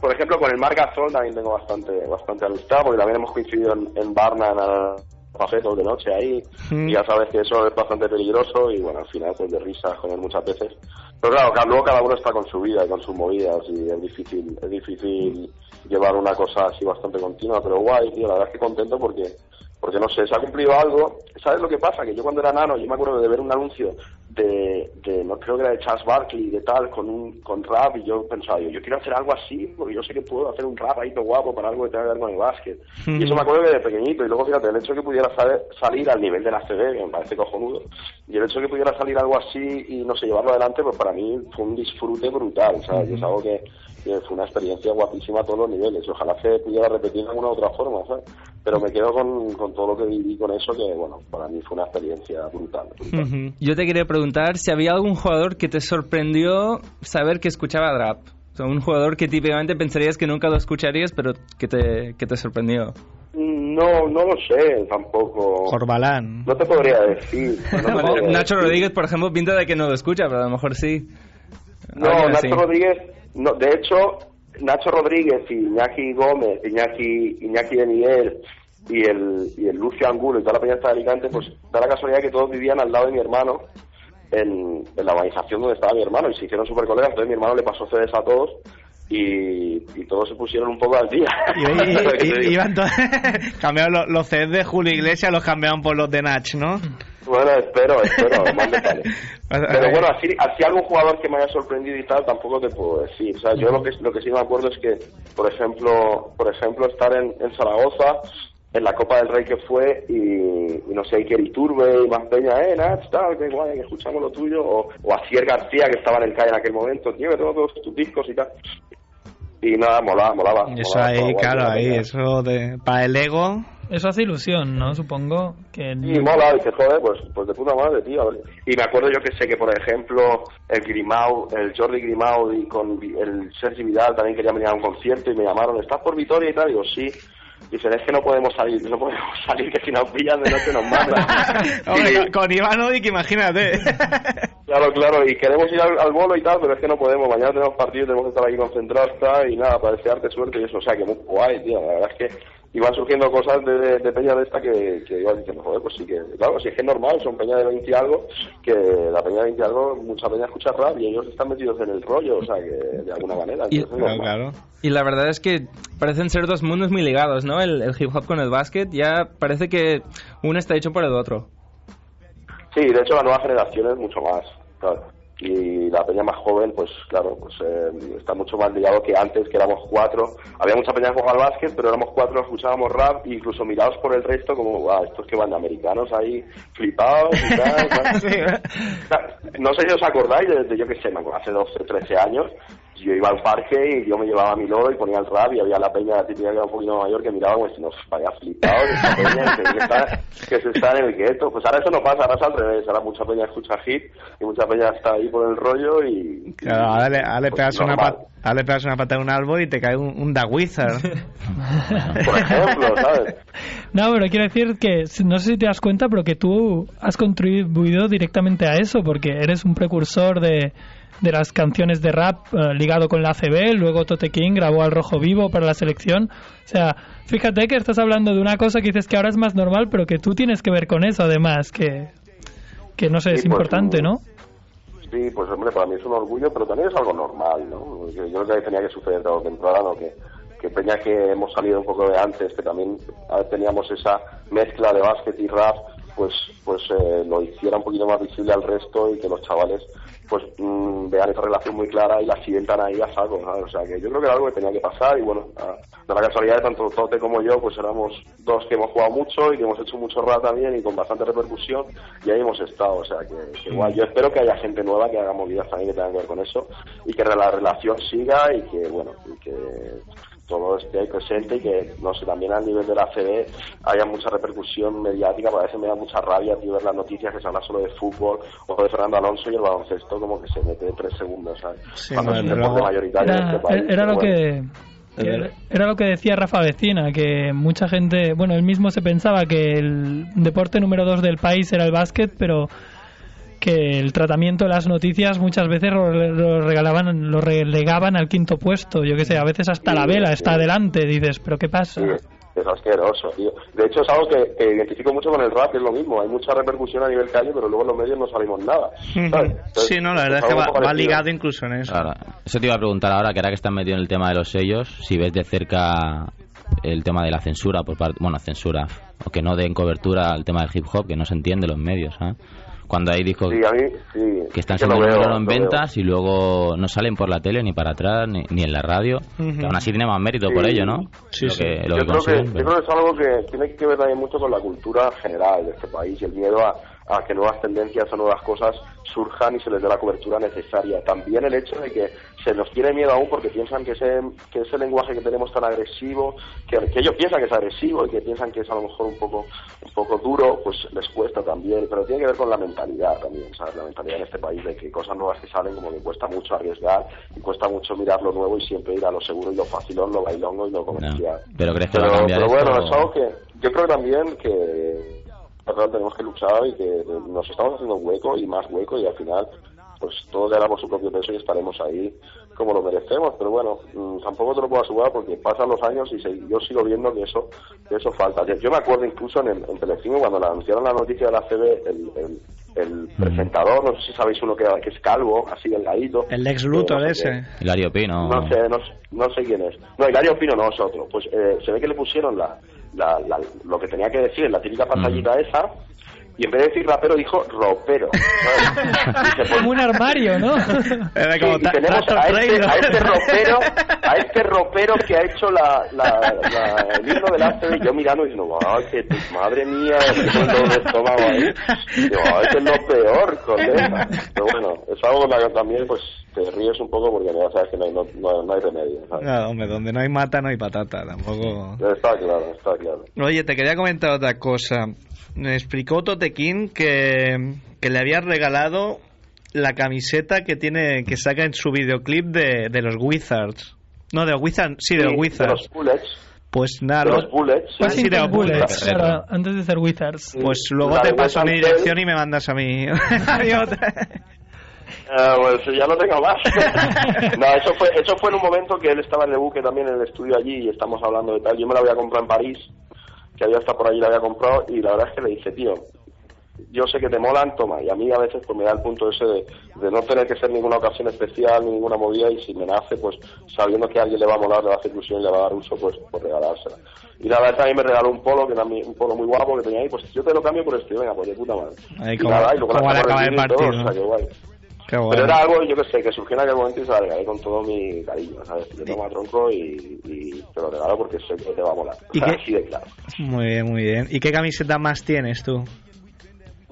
por ejemplo, con el Marc Gasol también tengo bastante, bastante amistad, porque también hemos coincidido en, en Barna, en el de noche ahí, Mm. y ya sabes que eso es bastante peligroso, y bueno, al final pues de risas con él muchas veces. Pero claro, luego cada uno está con su vida y con sus movidas, y es difícil, es difícil llevar una cosa así bastante continua, pero guay, tío, la verdad es que contento porque porque no sé, se ha cumplido algo. ¿Sabes lo que pasa? Que yo cuando era nano, yo me acuerdo de ver un anuncio de, de no creo que era de Charles Barkley, de tal, con un con rap, y yo pensaba, yo, yo quiero hacer algo así, porque yo sé que puedo hacer un rap ahí todo guapo para algo que tenga que ver con el básquet. Y eso me acuerdo que de pequeñito, y luego fíjate, el hecho de que pudiera salir al nivel de la CB, que me parece cojonudo, y el hecho de que pudiera salir algo así y no sé, llevarlo adelante, pues para mí fue un disfrute brutal, ¿sabes? Y Es algo que, que fue una experiencia guapísima a todos los niveles. Ojalá se pudiera repetir de alguna otra forma, ¿sabes? Pero me quedo con, con todo lo que viví con eso, que bueno, para mí fue una experiencia brutal. brutal. Yo te quería preguntar si había algún jugador que te sorprendió saber que escuchaba rap. O sea, un jugador que típicamente pensarías que nunca lo escucharías, pero que te, que te sorprendió. No, no lo sé tampoco. Corbalán. No te podría decir. no te podría Nacho decir. Rodríguez, por ejemplo, pinta de que no lo escucha, pero a lo mejor sí. No, Alguien Nacho así. Rodríguez, no, de hecho, Nacho Rodríguez y Iñaki Gómez, Iñaki, Iñaki de Miguel y el, y el Lucio Angulo y toda la peña de Alicante, pues da la casualidad que todos vivían al lado de mi hermano en, en la organización donde estaba mi hermano y se hicieron súper colegas, entonces mi hermano le pasó CDs a todos y, y todos se pusieron un poco al día. Y, y- y- iban todos- cambiaron los, los CDs de Julio Iglesias, los cambiaron por los de Nach, ¿no? Bueno, espero, espero, más detalles. Pero bueno, así, así algún jugador que me haya sorprendido y tal, tampoco te puedo decir. O sea, yo lo que, lo que sí me acuerdo es que, por ejemplo, por ejemplo estar en, en Zaragoza, en la Copa del Rey que fue, y, y no sé, Iker Iturbe y más peña, eh, Nach, tal, que guay, que escuchamos lo tuyo, o, o Asier García, que estaba en el CAI en aquel momento, tío, que tengo todos tus discos y tal. Y nada, molaba, molaba. Y eso molaba, ahí, claro, la ahí, eso de, para el ego. Eso hace ilusión, ¿no? Supongo que... Y mola, dice, joder, pues, pues de puta madre, tío. Y me acuerdo yo que sé que, por ejemplo, el Grimau, el Jordi Grimau y con Vi- el Sergi Vidal también querían venir a un concierto y me llamaron, ¿estás por Vitoria y tal? digo, sí. Dicen, es que no podemos salir, no podemos salir, que si nos pillan de noche nos mandan. Hombre, con, Odik, imagínate. Claro, claro, y queremos ir al, al bolo y tal, pero es que no podemos. Mañana tenemos partido, tenemos que estar aquí concentrados tal, y nada, para desearte suerte y eso. O sea, que muy guay, tío. La verdad es que iban surgiendo cosas de, de, de peña de esta que, que iban diciendo, joder, pues sí que, claro, si es que es normal, son peña de 20 y algo, que la peña de 20 y algo, mucha peña escucha rap y ellos están metidos en el rollo, o sea, que de alguna manera. Y- entonces es Claro, normal. claro. Y la verdad es que parecen ser dos mundos muy ligados, ¿no? El, el hip hop con el básquet ya parece que uno está hecho por el otro. Sí, de hecho la nueva generación es mucho más, claro. Y la peña más joven, pues claro, pues eh, está mucho más ligado que antes, que éramos cuatro. Había mucha peña que jugaba al básquet, pero éramos cuatro, escuchábamos rap, e incluso mirados por el resto como, guau, estos que van de americanos ahí flipados y tal. Sí, ¿eh? No sé si os acordáis, desde yo que sé, hace 12, 13 años, yo iba al parque y yo me llevaba mi loro y ponía el rap y había la peña típica que era un poquito mayor que miraba como si nos vaya flipado que esa peña que, está, que se está en el gueto. Pues ahora eso no pasa, ahora es al revés. Ahora mucha peña escucha hit y mucha peña está ahí por el rollo y... Claro, ahora le, ahora le pues pegas una pat- ahora le pegas una pata a un árbol y te cae un, un Da Wizard. Por ejemplo, ¿sabes? No, pero quiero decir que no sé si te das cuenta, pero que tú has contribuido directamente a eso, porque eres un precursor de, de las canciones de rap eh, ligado con la ACB, luego Tote King grabó al Rojo Vivo para la selección. O sea, fíjate que estás hablando de una cosa que dices que ahora es más normal, pero que tú tienes que ver con eso además, que, que no sé, Sí, es pues, importante, ¿no? Sí, pues hombre, para mí es un orgullo, pero también es algo normal, ¿no? Yo, yo creo que tenía que suceder de temporada, ¿no? Que, que Peña que hemos salido un poco de antes, que también ah, teníamos esa mezcla de básquet y rap, pues pues eh, lo hiciera un poquito más visible al resto y que los chavales pues mm, vean esa relación muy clara y la sientan ahí a saco, ¿sabes? O sea, que yo creo que era algo que tenía que pasar y bueno, de la casualidad de tanto Tote como yo, pues éramos dos que hemos jugado mucho y que hemos hecho mucho rap también y con bastante repercusión y ahí hemos estado, o sea, que, que igual yo espero que haya gente nueva que haga movidas también que tengan que ver con eso y que la relación siga y que, bueno, y que todo esté ahí presente y que, no sé, también a nivel de la CB haya mucha repercusión mediática, porque a veces me da mucha rabia tío, ver las noticias que se habla solo de fútbol o de Fernando Alonso y el baloncesto como que se mete tres segundos, ¿sabes? Sí, Cuando es un bueno, deporte luego- mayoritario en este país. era lo bueno. que era, era lo que decía Rafa Vecina, que mucha gente, bueno, él mismo se pensaba que el deporte número dos del país era el básquet, pero que el tratamiento de las noticias muchas veces lo, lo regalaban, lo relegaban al quinto puesto. Yo que sé, a veces hasta Sí, la vela está sí. adelante. Dices, pero qué pasa. Sí, es asqueroso, tío. De hecho, es algo que, que identifico mucho con el rap, que es lo mismo. Hay mucha repercusión a nivel calle, pero luego en los medios no salimos nada. ¿sabes? Entonces, Sí, no, la verdad es que va, va ligado incluso en eso. Eso te iba a preguntar ahora, que ahora que estás metido en el tema de los sellos, si ves de cerca el tema de la censura por parte, bueno, censura, o que no den cobertura al tema del hip hop, que no se entiende los medios, ¿ah? Cuando hay discos Sí, a mí, sí. que están sí siendo número uno en ventas y luego no salen por la tele ni para atrás ni, ni en la radio, Ujú. que aún así tiene más mérito por ello, ¿no? Sí, lo sí. que, lo yo, que creo que, yo creo que es algo que tiene que ver también mucho con la cultura general de este país y el miedo a, a que nuevas tendencias o nuevas cosas surjan y se les dé la cobertura necesaria. También el hecho de que se nos tiene miedo aún porque piensan que ese, que ese lenguaje que tenemos tan agresivo, que, que ellos piensan que es agresivo y que piensan que es a lo mejor un poco, un poco duro, pues les cuesta también. Pero tiene que ver con la mentalidad también, ¿sabes? La mentalidad en este país de que cosas nuevas que salen como que cuesta mucho arriesgar y cuesta mucho mirar lo nuevo y siempre ir a lo seguro y lo facilón, lo bailongo y lo No. comercial. Pero crees que va a Pero, cambiar pero esto? bueno, es algo que yo creo también que verdad, tenemos que luchar y que nos estamos haciendo un hueco y más hueco y al final pues todos ganamos su propio peso y estaremos ahí como lo merecemos pero bueno mm, tampoco te lo puedo asegurar porque pasan los años y se- yo sigo viendo que eso que eso falta yo, yo me acuerdo incluso en, el, en Telecinco cuando le anunciaron la noticia de la CB el, el, el presentador no sé si sabéis uno que, que es calvo así delgadito El Lex Luthor Eh, no sé ese. Hilario Pino. No sé, no, sé- no sé quién es. No, Hilario Pino no es otro. Pues eh, se ve que le pusieron la, la, la- lo que tenía que decir, la típica pantallita esa, y en vez de decir rapero dijo ropero. Y se Como un armario, ¿no? Era Sí, como y ta- tenemos a este, a este ropero, a este ropero que ha hecho la, la, la- el himno del ACB, y yo mirando y diciendo, ay, que tu- madre mía, pongo el estómago ahí. Digo, ay, que es lo peor, colega. Pero bueno, es algo que también pues te ríes un poco porque ya sabes que no hay, no, no- no hay remedio. ¿sabes? Claro, hombre, donde no hay mata no hay patata, tampoco. Está claro, está claro. Oye, te quería comentar otra cosa. Me explicó Totequín que, que le habías regalado la camiseta que tiene que saca en su videoclip de, de los Wizards. No, de los Wizards, sí, de los Sí, Wizards. los Bullets. Pues nada, de lo- los Bullets. sí. Pues sí, de los Bullets, Bullets. claro, antes de ser Wizards. pues luego La te de paso mi dirección y me mandas a mí. a mi otra. Ah, pues ya no tengo más. no, eso fue, eso fue en un momento que él estaba en el buque también en el estudio allí y estamos hablando de tal. Yo me la había comprado en París, que había estado por allí, la había comprado y la verdad es que le dije, tío, yo sé que te molan, toma. Y a mí a veces pues me da el punto ese de, de no tener que ser ninguna ocasión especial, ni ninguna movida y si me nace, pues sabiendo que a alguien le va a molar, le va a hacer ilusión y le va a dar uso, pues, pues regalársela. Y la verdad también me regaló un polo, que era mi- un polo muy guapo que tenía ahí, pues yo te lo cambio por este, venga, pues de puta madre. Ahí Y como- nada, y luego la como el y todo, partido. o sea, que guay. Bueno. Pero era algo, yo que sé, que surgió en aquel momento y se la regalé con todo mi cariño, ¿sabes? Le tomo a tronco y, y te lo regalo porque sé que te va a molar. ¿Y O sea, qué- Así de claro. Muy bien, muy bien. ¿Y qué camiseta más tienes tú?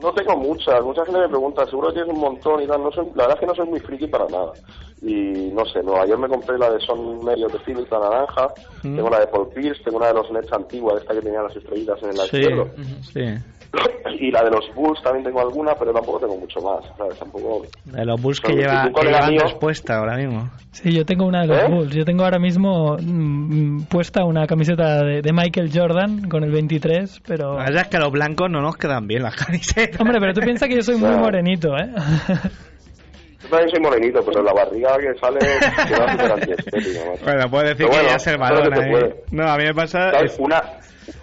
No tengo muchas, mucha gente me pregunta, seguro que tienes un montón y tal, no soy, la verdad es que no soy muy friki para nada. Y no sé, no, ayer me compré la de Son Medios de Philips, la naranja, Mm. tengo la de Paul Pierce, tengo una de los Nets antigua, esta que tenía las estrellitas en el Sí, izquierdo. sí. Y la de los Bulls también tengo alguna, pero tampoco tengo mucho más, ¿sabes? Tampoco... De los Bulls que lleva, que colega llevan mío- respuesta ahora mismo. Sí, yo tengo una de los ¿Eh? Bulls. Yo tengo ahora mismo mm, puesta una camiseta de, de Michael Jordan con el 23, pero... La verdad es que a los blancos no nos quedan bien las camisetas. Hombre, pero tú piensas que yo soy muy morenito, ¿eh? Yo también soy morenito, pero la barriga que sale queda súper antiestética. Bueno, puedes decir Pero que bueno, ya es el que ahí. puede. No, a mí me pasa... Es- Una,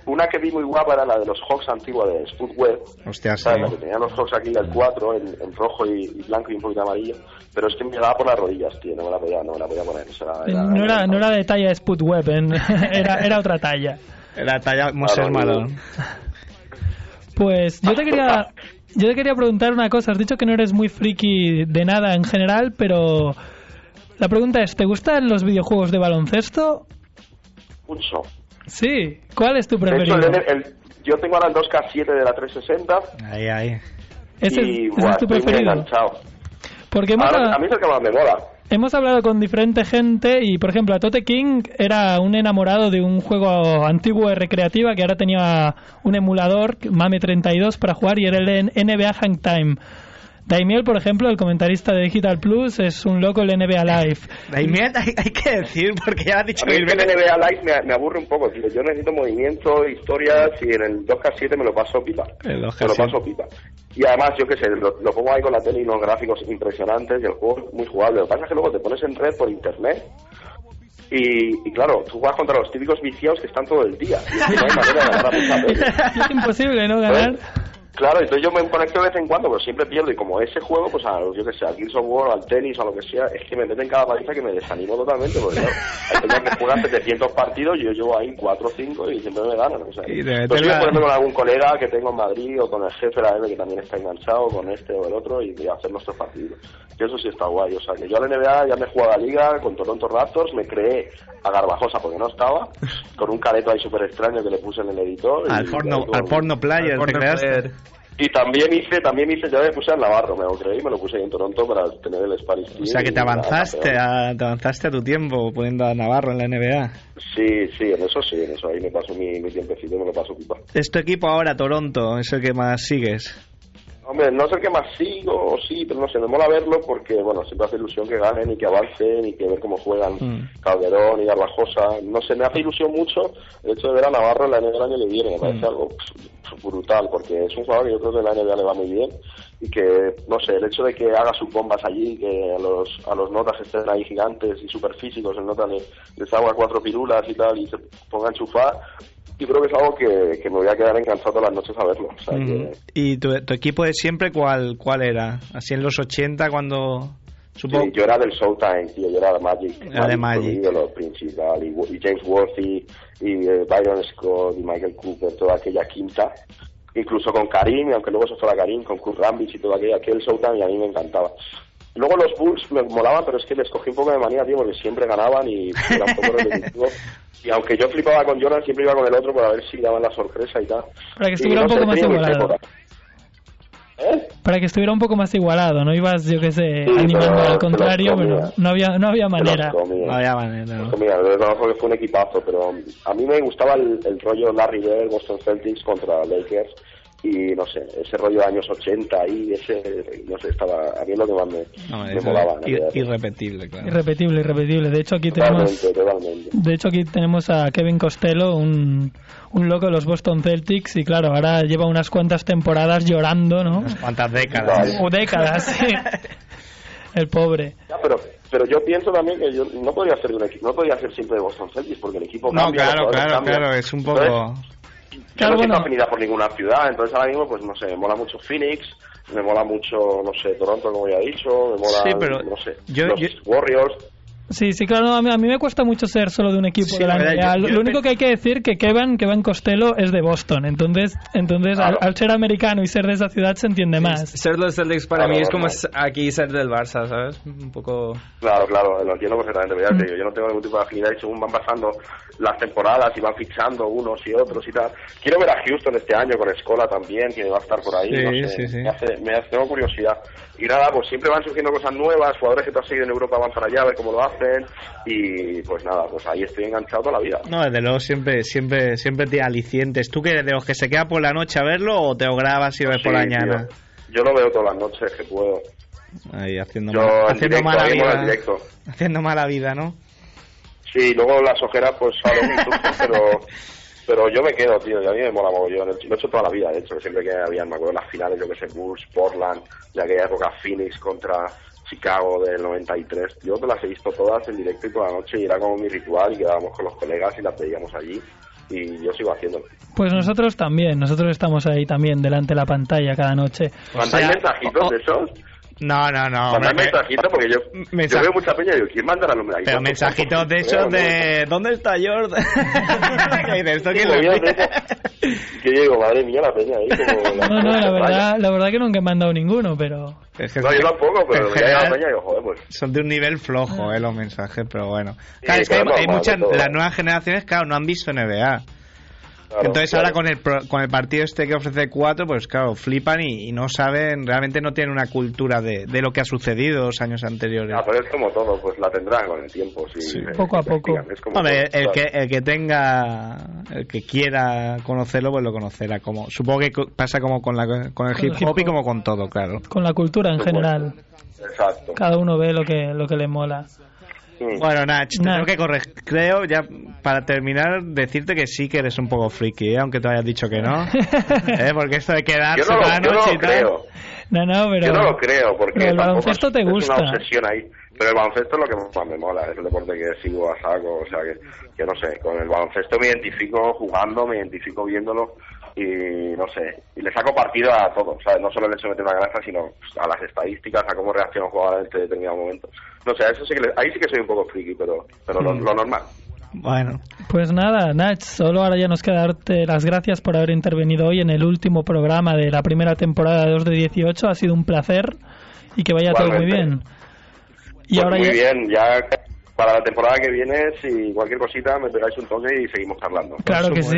una que vi muy guapa era la de los Hawks antigua de Sputweb. Hostia, sí. ¿sabes? La que tenían los Hawks aquí, el 4, en, en rojo y, y blanco y un poquito amarillo. Pero es que me daba por las rodillas, tío. No me la podía, no me la podía poner. o sea, No era, no era de talla Sputweb, en- era, era otra talla. La talla Moses Malone. Pues yo te quería yo te quería preguntar una cosa. Has dicho que no eres muy friki de nada en general, pero la pregunta es, ¿te gustan los videojuegos de baloncesto? Mucho. Sí. ¿Cuál es tu De hecho, preferido? el- el- yo tengo ahora el 2K7 de la 360 Ahí, ahí. Ese, y ese buah, es tu preferido. Porque hemos, Ahora, a mí es el que más me mola. hemos hablado con diferente gente y, por ejemplo, Tote King era un enamorado de un juego antiguo de recreativa que ahora tenía un emulador, Mame 32, para jugar y era el NBA Hang Time. Daimiel, por ejemplo, el comentarista de Digital Plus, es un loco el NBA Live. Daimiel, hay, hay que decir, porque ya has dicho que el. NBA Live me, me aburre un poco, tío. Yo necesito movimiento, historias y en el 2K7 me lo paso pipa. El Me lo 2K7. paso pipa. Y además, yo qué sé, lo, lo pongo ahí con la tele y unos gráficos impresionantes y el juego es muy jugable. Lo que pasa es que luego te pones en red por internet y, y claro, tú juegas contra los típicos viciados que están todo el día. Y es que no hay manera de ganar a mucha peña. es imposible no ganar. Claro, entonces yo me conecto de vez en cuando, pero siempre pierdo. Y como ese juego, pues a, yo que sé, al Gears of War, al tenis, a lo que sea, es que me meten cada paliza que me desanimo totalmente. Porque claro, hay que juegan 700 partidos y yo llevo ahí 4 o 5 y siempre me ganan. O sea, Y de pues meterla- yo ponerme con algún colega que tengo en Madrid o con el jefe de la M que también está enganchado, con este o el otro y hacer nuestros partidos. Y eso sí está guay. O sea, que yo a la NBA ya me he jugado a la liga con Toronto Raptors, me creé a Garbajosa porque no estaba, con un careto ahí súper extraño que le puse en el editor. y- Al porno, y- al porno player, Al ¿te porno creaste? player. Y también hice, también hice, yo me puse al Navarro, me lo creí, me lo puse ahí en Toronto para tener el Spanish O sea que te avanzaste a, te avanzaste a tu tiempo poniendo a Navarro en la NBA. Sí, sí, en eso sí, en eso ahí me paso mi, mi tiempecito me lo paso pipa. Es tu equipo ahora, Toronto, es el que más sigues. Hombre, no sé el que más sigo, sí, pero no sé, me mola verlo porque, bueno, siempre hace ilusión que ganen y que avancen y que ver cómo juegan Mm. Calderón y Garbajosa. No sé, me hace ilusión mucho el hecho de ver a Navarro en la NBA el año que viene, me parece Mm. algo brutal porque es un jugador que yo creo que la NBA le va muy bien y que, no sé, el hecho de que haga sus bombas allí, que a los, a los notas estén ahí gigantes y super físicos, el nota le, les haga cuatro pirulas y tal y se ponga a enchufar, yo creo que es algo que, que me voy a quedar encantado todas las noches a verlo. O sea, Mm. que, ¿Y tu, tu equipo de siempre cuál, cuál era? Así en los 80 cuando... Supongo... Sí, yo era del Showtime, tío, yo era de Magic. Era de Magic. ídolo principal, y, y James Worthy, y eh, Byron Scott, y Michael Cooper, toda aquella quinta. Incluso con Karim, aunque luego se fuera Karim, con Kurt Rambis y todo aquello, aquel Showtime, y a mí me encantaba. Luego los Bulls me molaban, pero es que les cogí un poco de manía, tío, porque siempre ganaban y era un poco repetitivo. Y aunque yo flipaba con Jordan, siempre iba con el otro para ver si daban la sorpresa y tal. Para que estuviera no un sé, poco más igualado. ¿Eh? Para que estuviera un poco más igualado, no ibas, yo qué sé, Sí, animando pero al contrario, pero no había, no había manera. No había manera, ¿no? mira, de verdad que fue un equipazo, pero a mí me gustaba el, el rollo Larry Bird, Boston Celtics contra Lakers y no sé, ese rollo de años 80 y ese, no sé, estaba, a mí es lo que más me, No, me molaba. ir- irrepetible, claro. Irrepetible, irrepetible. De hecho, aquí tenemos, Totalmente, totalmente. de hecho aquí tenemos a Kevin Costello, un, un loco de los Boston Celtics, y claro, ahora lleva unas cuantas temporadas llorando, ¿no? ¿Cuántas décadas? O décadas, sí. El pobre. Ya, pero, pero yo pienso también que yo no podría ser un equipo, no podría ser siempre de Boston Celtics porque el equipo No, cambia, claro, claro, cambian. claro, es un poco... Entonces, yo Claro, no siento bueno. afinidad por ninguna ciudad, entonces ahora mismo, pues no sé, me mola mucho Phoenix, me mola mucho, no sé, Toronto, como ya he dicho, me mola, Sí, pero no sé, yo- los yo- Warriors. Sí, sí, claro, a mí, a mí me cuesta mucho ser solo de un equipo Sí, de la verdad, NBA. yo- Lo, yo lo único que hay que decir que Kevin, Kevin Costello es de Boston, entonces, entonces al, Claro. al ser americano y ser de esa ciudad se entiende más. Ser de los Celtics para Claro, mí es como normal. aquí ser del Barça, ¿sabes? Un poco... Claro, claro, lo entiendo perfectamente. Mm. te digo, yo no tengo ningún tipo de afinidad y según van pasando las temporadas y van fichando unos y otros y tal. Quiero ver a Houston este año con Escola también, que va a estar por ahí. Sí, no sé, sí, sí. Me, hace, me hace- tengo curiosidad. Y nada, pues siempre van surgiendo cosas nuevas, jugadores que tú has seguido en Europa van para allá a ver cómo lo hacen y pues nada, pues ahí estoy enganchado toda la vida. No, desde luego siempre, siempre, siempre te alicientes. ¿Tú que de los que se queda por la noche a verlo o te lo grabas y ves por la mañana? Yo lo veo todas las noches que puedo. Ahí haciendo, Yo mal- haciendo directo, mala vida. Haciendo mala vida, ¿no? Sí, luego las ojeras pues salen pero pero yo me quedo, tío, y a mí me mola mogollón. Lo he hecho toda la vida, de hecho, siempre que habían, me acuerdo, las finales, yo que sé, Bulls, Portland, de aquella época Phoenix contra Chicago del 93. Yo me las he visto todas en directo y toda la noche y era como mi ritual y quedábamos con los colegas y las veíamos allí y yo sigo haciéndolo. Pues nosotros también, nosotros estamos ahí también delante de la pantalla cada noche. ¿Mandáis sea, mensajitos o- de esos? No, no, no. Hombre, mensajitos porque yo, mensa- yo veo mucha peña y digo, ¿quién mandará los mensajitos? Pero mensajitos de esos de... ¿Dónde está Jordan? ¿Qué dices? ¿Esto? Que yo digo, madre mía, la peña ahí como... No, no, la verdad, la verdad que nunca he mandado ninguno, pero... Es que No, yo tampoco, pero en me llega la general peña y digo, joder, pues... son de un nivel flojo, eh, los mensajes, pero bueno. Sí, Claro, es que hay, pero hay normal, muchas... de. Las nuevas generaciones, claro, no han visto NBA. Claro, Entonces claro. ahora con el, pro- con el partido este que ofrece cuatro, pues claro, flipan y, y no saben, realmente no tienen una cultura de, de lo que ha sucedido los años anteriores. Ah, pero es como todo, pues la tendrán con el tiempo. Sí, Sí. eh, Poco a poco. investigan, Es como Hombre, todo, el que, el que tenga, el que quiera conocerlo, pues lo conocerá. Como, supongo que pasa como con, la, con el Con el hip hop y como con todo, claro. Con la cultura en general. Exacto. Cada uno ve lo que, lo que le mola. Bueno, Nach, te Nach. tengo que corregir. Creo, ya para terminar, decirte que sí que eres un poco friki, ¿eh? aunque te hayas dicho que no. ¿Eh? Porque esto de quedarse Yo no, lo, la yo no lo y tal. creo. No, no, pero... Yo no lo creo, porque pero el baloncesto es, te es gusta. una obsesión ahí. Pero el baloncesto es lo que más me mola, es el deporte que sigo a saco, o sea que, que no sé, con el baloncesto me identifico jugando, me identifico viéndolo y no sé, y le saco partido a todo, ¿sabes? No solo el hecho de meter una granja, sino pues, a las estadísticas, a cómo reacciona un jugador en este determinado momento. No sé, a eso sí que le- ahí sí que soy un poco friki, pero, pero lo, Mm. lo normal. Bueno, Pues nada, Nach, solo ahora ya nos queda darte las gracias por haber intervenido hoy en el último programa de la primera temporada de 2 de 18. Ha sido un placer y que vaya todo muy bien. Y Pues ahora muy ya... bien, ya para la temporada que viene, si cualquier cosita me pegáis un toque y seguimos charlando. Claro que sí.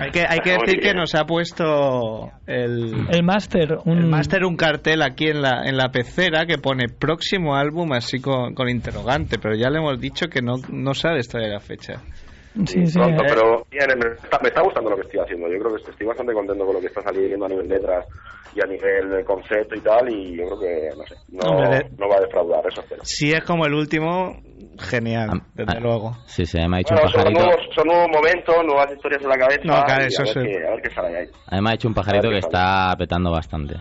Hay que, hay que decir que nos ha puesto el, El máster, un... el máster un cartel aquí en la, en la pecera que pone próximo álbum así con, con interrogante, pero ya le hemos dicho que no, no sabes todavía la fecha. Sí, sí. pronto, eh. pero bien, me está, me está gustando lo que estoy haciendo. Yo creo que estoy bastante contento con lo que está saliendo a nivel letras y a nivel de concepto y tal, y yo creo que, no sé, no, Hombre, de- no va a defraudar, eso espero. Si es como el último, genial, Ah, desde ah, luego. Sí, sí, me ha dicho Bueno, un son pajarito. nuevos, son nuevos momentos, nuevas historias en la cabeza, No, claro, eso a, ver sí. qué, a ver qué sale ahí. A mí me ha dicho un pajarito que está petando bastante.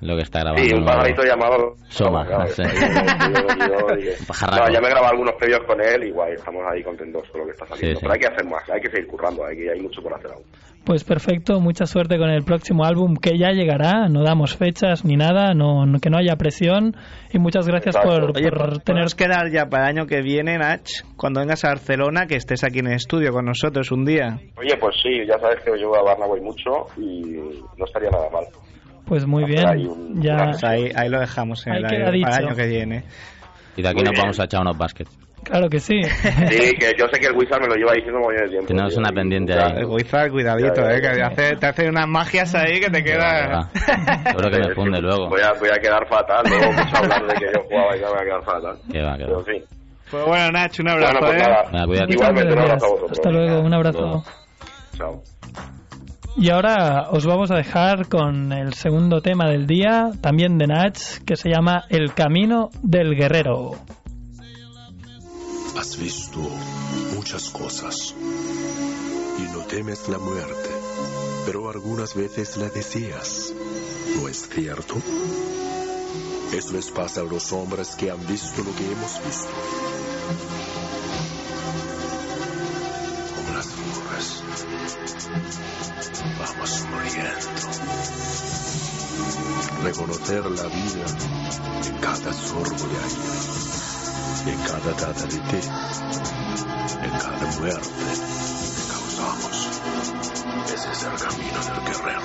Lo que está grabando. Sí, un nuevo. pajarito llamado Soma, claro, sí. No, ya me he grabado algunos previos con él y guay, estamos ahí contentos con lo que está saliendo. Sí, sí. Pero hay que hacer más, hay que seguir currando, hay, que, hay mucho por hacer aún. Pues perfecto, mucha suerte con el próximo álbum que ya llegará, no damos fechas ni nada, no, no- que no haya presión y muchas gracias Exacto. por, Oye, por por tener... quedar ya para el año que viene, Nach, cuando vengas a Barcelona, que estés aquí en el estudio con nosotros un día. Oye, pues sí, ya sabes que yo voy a Barnaboy mucho y no estaría nada mal. Pues muy bien, un- ya... Pues ahí, ahí lo dejamos en Ahí el, queda para el año que viene. Y de aquí Muy nos bien. vamos a echar unos básquet. Claro que sí. Sí, que yo sé que el Wizard me lo lleva diciendo muy bien el tiempo. Tenemos tío, una pendiente ahí. El Guizar, cuidadito, Ya, ya, eh, que ya. hace- te hace unas magias ahí que te queda... Seguro que me funde luego. Voy a, voy a quedar fatal, luego mucho hablar de que yo jugaba y ya me voy a quedar fatal. Que va, que Pero va. en fin. Pues bueno, Nach, un abrazo, Bueno, pues ¿eh? Igualmente, un abrazo a vosotros. Hasta luego, un abrazo. Chao. Y ahora os vamos a dejar con el segundo tema del día, también de Nach, que se llama El Camino del Guerrero. Has visto muchas cosas y no temes la muerte, pero algunas veces la deseas. ¿No es cierto? Eso les pasa a los hombres que han visto lo que hemos visto. Como las nubes. Vamos muriendo. Reconocer la vida en cada sorbo de aire. ეგ გადადადრიტი ეგ გადმოეაროთ causamos. Ese es el camino del guerrero.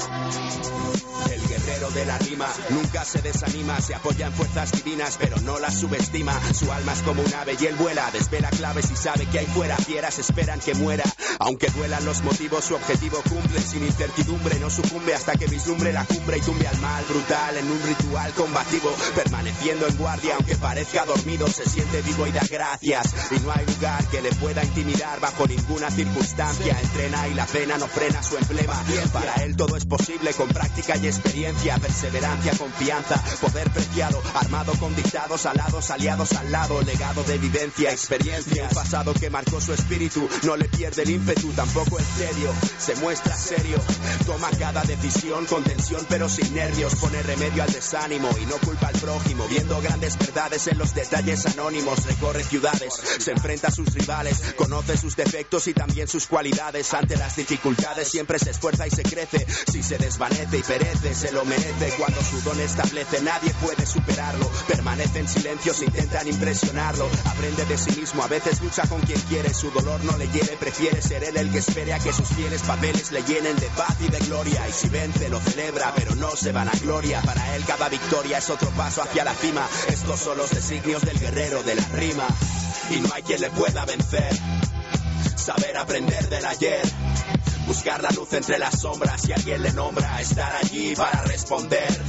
El guerrero de la rima nunca se desanima, se apoya en fuerzas divinas, pero no las subestima. Su alma es como un ave y él vuela, desvela claves y sabe que hay fuera fieras esperan que muera. Aunque duelan los motivos, su objetivo cumple sin incertidumbre, no sucumbe hasta que vislumbre la cumbre y tumbe al mal brutal en un ritual combativo, permaneciendo en guardia aunque parezca dormido, se siente vivo y da gracias. Y no hay lugar que le pueda intimidar bajo ninguna circunstancia. Entrena y la pena no frena su emblema. Para él todo es posible con práctica y experiencia, perseverancia, confianza, poder preciado, armado con dictados, alados, aliados al lado, legado de evidencia, experiencia, un pasado que marcó su espíritu, no le pierde el ímpetu, tampoco el serio, se muestra serio, toma cada decisión con tensión pero sin nervios, pone remedio al desánimo y no culpa al prójimo, viendo grandes verdades en los detalles anónimos, recorre ciudades, se enfrenta a sus rivales, conoce sus defectos y también sus cualidades, ante las dificultades siempre se esfuerza y se crece, si se desvanece y perece, se lo merece, cuando su don establece nadie puede superarlo, permanece en silencio, se intentan impresionarlo, aprende de sí mismo, a veces lucha con quien quiere, su dolor no le hiere, prefiere ser él el que espere a que sus fieles papeles le llenen de paz y de gloria, y si vence lo celebra, pero no se van a gloria, para él cada victoria es otro paso hacia la cima, estos son los designios del guerrero de la rima, y no hay quien le pueda vencer, saber aprender del ayer. Buscar la luz entre las sombras si alguien le nombra, estar allí para responder.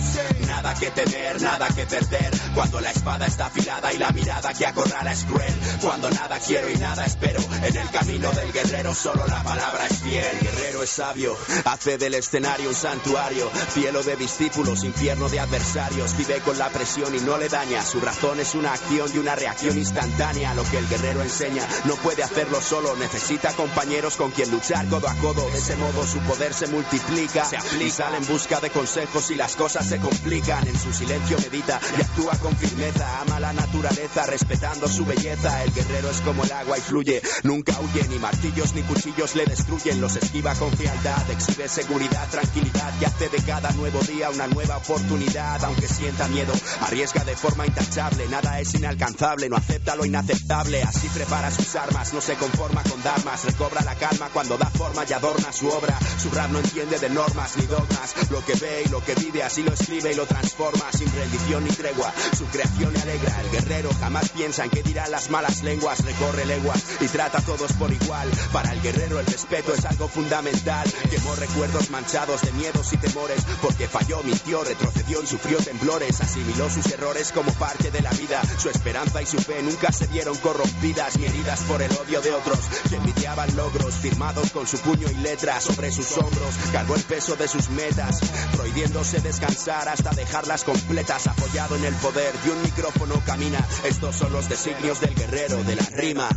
Nada que temer, nada que perder. Cuando la espada está afilada y la mirada que acorrala es cruel. Cuando nada quiero y nada espero. En el camino del guerrero solo la palabra es fiel. El guerrero es sabio, hace del escenario un santuario. Cielo de discípulos, infierno de adversarios. Vive con la presión y no le daña. Su razón es una acción y una reacción instantánea. Lo que el guerrero enseña no puede hacerlo solo. Necesita compañeros con quien luchar codo a codo. De ese modo su poder se multiplica, se aplica, y sale en busca de consejos y las cosas se complican. En su silencio medita y actúa con firmeza, ama la naturaleza respetando su belleza. El guerrero es como el agua y fluye, nunca huye, ni martillos ni cuchillos le destruyen, los esquiva con frialdad, exhibe seguridad, tranquilidad y hace de cada nuevo día una nueva oportunidad. Aunque sienta miedo, arriesga de forma intachable, nada es inalcanzable, no acepta lo inaceptable. Así prepara sus armas, no se conforma con damas, recobra la calma cuando da forma y adorna su obra. Su rap no entiende de normas ni dogmas. Lo que ve y lo que vive así lo escribe y lo transforma sin rendición ni tregua. Su creación le alegra. El guerrero jamás piensa en qué dirán las malas lenguas. Recorre leguas y trata a todos por igual. Para el guerrero el respeto es algo fundamental. Quemó recuerdos manchados de miedos y temores. Porque falló, mintió, retrocedió y sufrió temblores. Asimiló sus errores como parte de la vida. Su esperanza y su fe nunca se vieron corrompidas ni heridas por el odio de otros. Que envidiaban logros firmados con su puño y sobre sus hombros, cargó el peso de sus metas, prohibiéndose descansar hasta dejarlas completas, apoyado en el poder de un micrófono camina. Estos son los designios del guerrero de la rima,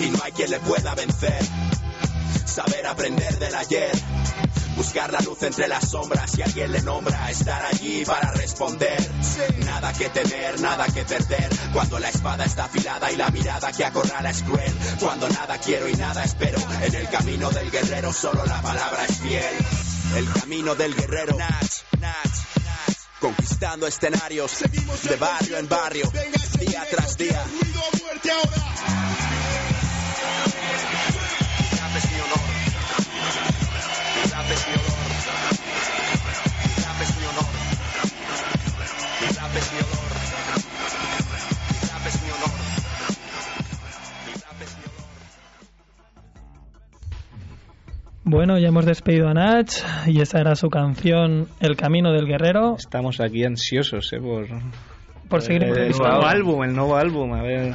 y no hay quien le pueda vencer. Saber aprender del ayer. Buscar la luz entre las sombras si alguien le nombra, estar allí para responder. Nada que temer, nada que perder. Cuando la espada está afilada y la mirada que acorrala es cruel. Cuando nada quiero y nada espero. En el camino del guerrero solo la palabra es fiel. El camino del guerrero. Nach, nach. Conquistando escenarios de barrio en barrio, día tras día. Bueno, ya hemos despedido a Nach y esa era su canción El Camino del Guerrero. Estamos aquí ansiosos, ¿eh? Por, Por seguir el, el nuevo álbum, el nuevo álbum, a ver.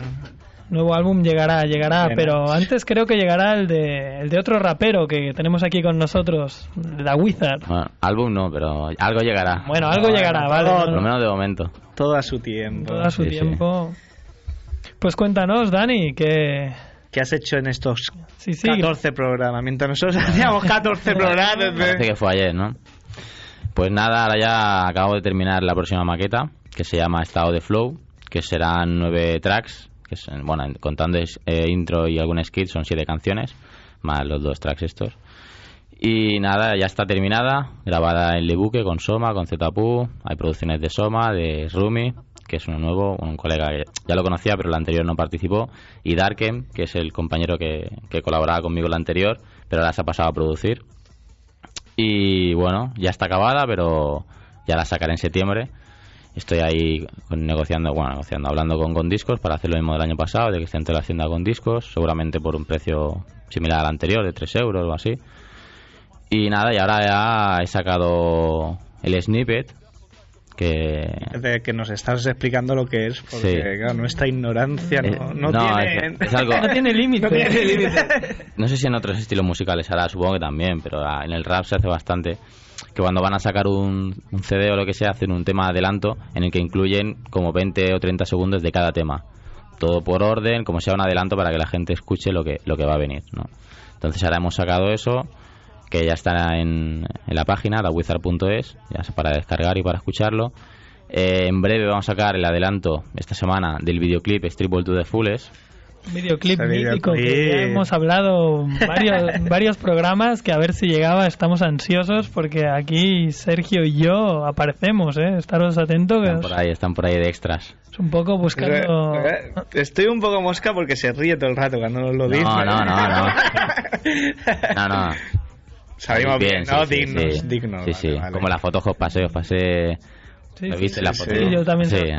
nuevo álbum llegará, llegará, pero Nach. antes creo que llegará el de, el de otro rapero que tenemos aquí con nosotros, la Wizard. Bueno, álbum no, pero algo llegará. Bueno, algo llegará, todo- vale. Por lo menos de momento. Todo a su tiempo. Todo a su Sí, sí. tiempo. Pues cuéntanos, Dani, que... ¿Qué has hecho en estos Sí, sí. 14 programas? Mientras nosotros hacíamos 14 programas. Parece ¿eh? que fue ayer, ¿no? Pues nada, ahora ya acabo de terminar la próxima maqueta, que se llama Estado de Flow, que serán nueve tracks, que son, bueno, contando es- eh, intro y algún skit, son siete canciones, más los dos tracks estos. Y nada, ya está terminada, grabada en Lebuque con Soma, con Zetapu. Hay producciones de Soma, de Rumi, que es uno nuevo, un colega que ya lo conocía, pero el anterior no participó. Y Darkem, que es el compañero que, colaboraba conmigo en la anterior, pero ahora se ha pasado a producir. Y bueno, ya está acabada, pero ya la sacaré en septiembre. Estoy ahí negociando, bueno, negociando, hablando con, con discos para hacer lo mismo del año pasado, de que esté en toda la hacienda con discos, seguramente por un precio similar al anterior, de 3 euros o así. Y nada, y ahora ya he sacado el snippet, que... De que nos estás explicando lo que es, porque Sí. claro, nuestra ignorancia no, Eh, no, no, tiene... es- es algo- No tiene límite. No tiene límite. No sé si en otros estilos musicales hará, supongo que también, pero en el rap se hace bastante. Que cuando van a sacar un, un CD o lo que sea, hacen un tema de adelanto en el que incluyen como 20 o 30 segundos de cada tema. Todo por orden, como sea un adelanto para que la gente escuche lo que, lo que va a venir. ¿no? Entonces ahora hemos sacado eso, que ya está en, en la página, la wizard.es, ya sea para descargar y para escucharlo. Eh, en breve vamos a sacar el adelanto esta semana del videoclip Strip to the Fullest, Un videoclip mítico que ya hemos hablado varios, varios programas que a ver si llegaba, estamos ansiosos porque aquí Sergio y yo aparecemos, ¿eh? Estaros atentos están por ahí, están por ahí de extras. es un poco buscando... Estoy un poco mosca porque se ríe todo el rato cuando nos lo No, dice. no, no, no. No, no. Sabemos bien, sí, ¿no? sí, dignos, sí. dignos. Sí, vale, sí. vale. Como la foto os pasé, os pasé. Sí, ¿Lo sí, viste sí, la sí, foto? yo también él,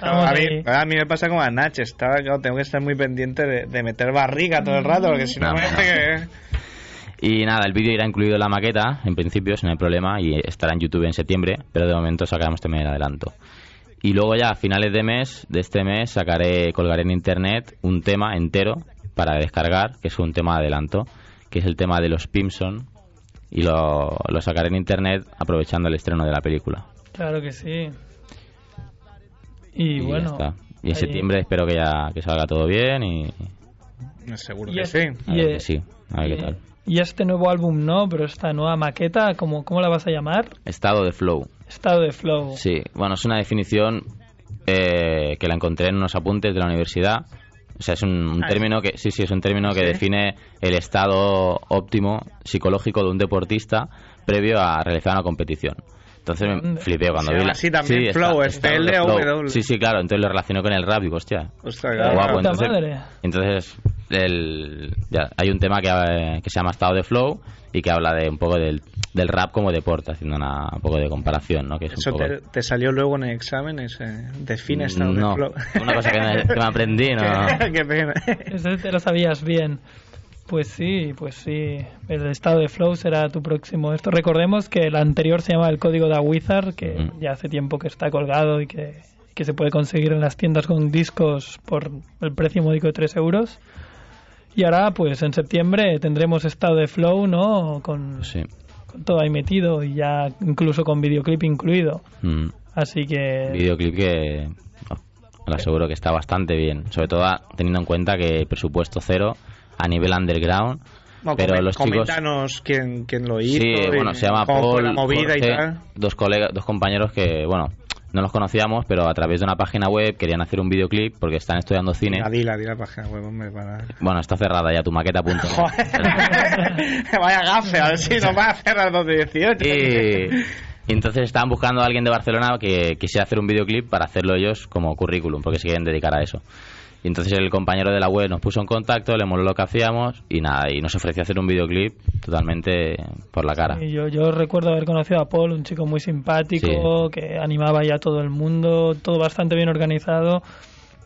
a, mí, ahí. a mí me pasa como a Nach, estaba, claro, tengo que estar muy pendiente de, de meter barriga todo el rato, porque si no, No, parece no. que... Y nada, el vídeo irá incluido en la maqueta, en principio, si no hay problema, y estará en YouTube en septiembre, pero de momento sacaremos también el adelanto. Y luego ya a finales de mes, de este mes, sacaré, colgaré en internet un tema entero para descargar, que es un tema de adelanto, que es el tema de los Pimson, y lo, lo sacaré en internet aprovechando el estreno de la película. Claro que sí. Y, Y ya bueno... está. Y en ahí- septiembre espero que ya que salga todo bien y Seguro Y que es- sí. a Y, ver que sí, a ver y, qué tal. y este nuevo álbum no, pero esta nueva maqueta, ¿cómo, ¿cómo la vas a llamar? Estado de flow. Estado de flow. Sí, bueno, es una definición eh, que la encontré en unos apuntes de la universidad. O sea, es un, un Ah, término que sí, sí, es un término que ¿Sí? define el estado óptimo psicológico de un deportista previo a realizar una competición. Entonces me flipé cuando Se vi la... así también, está- flow, está es de flow. FLW. Sí, sí, claro, entonces lo relaciono con el rap, digo, hostia, Ostras, Ah, claro. guapo. puta Entonces, madre. entonces el, ya, hay un tema que, eh, que se llama Estado de Flow y que habla de un poco del, del rap como deporte, haciendo una, un poco de comparación, ¿no? Que es Eso un poco... te, te salió luego en exámenes, eh, define estado no, de flow. una cosa que me, que me aprendí, no. Qué pena. Ese te lo sabías bien. Pues sí, pues sí. El estado de flow será tu próximo. Esto recordemos que el anterior se llama el código de Wizard, que Mm. ya hace tiempo que está colgado y que, que se puede conseguir en las tiendas con discos por el precio módico de 3 euros. Y ahora, pues en septiembre tendremos estado de flow, ¿no? Con, Sí. Con todo ahí metido y ya incluso con videoclip incluido. Mm. Así que... Videoclip que lo aseguro que está bastante bien. Sobre todo teniendo en cuenta que presupuesto cero a nivel underground. Bueno, pero come- los chicos. coméntanos quién, quién lo hizo. Sí, y bueno, se llama Paul. la movida y tal. Dos colegas, dos compañeros que, bueno, no los conocíamos, pero a través de una página web querían hacer un videoclip porque están estudiando cine. Dila, dila, dila la página web, hombre, para... Bueno, está cerrada ya tu maqueta.com. Vaya gafe, a ver si nos va a cerrar 2018. Y, y entonces estaban buscando a alguien de Barcelona que quisiera hacer un videoclip para hacerlo ellos como currículum, porque se quieren dedicar a eso. Y entonces el compañero de la web nos puso en contacto, le moló lo que hacíamos y nada, y nos ofreció hacer un videoclip totalmente por la cara. Y yo, yo recuerdo haber conocido a Paul, un chico muy simpático, que animaba ya a todo el mundo, todo bastante bien organizado.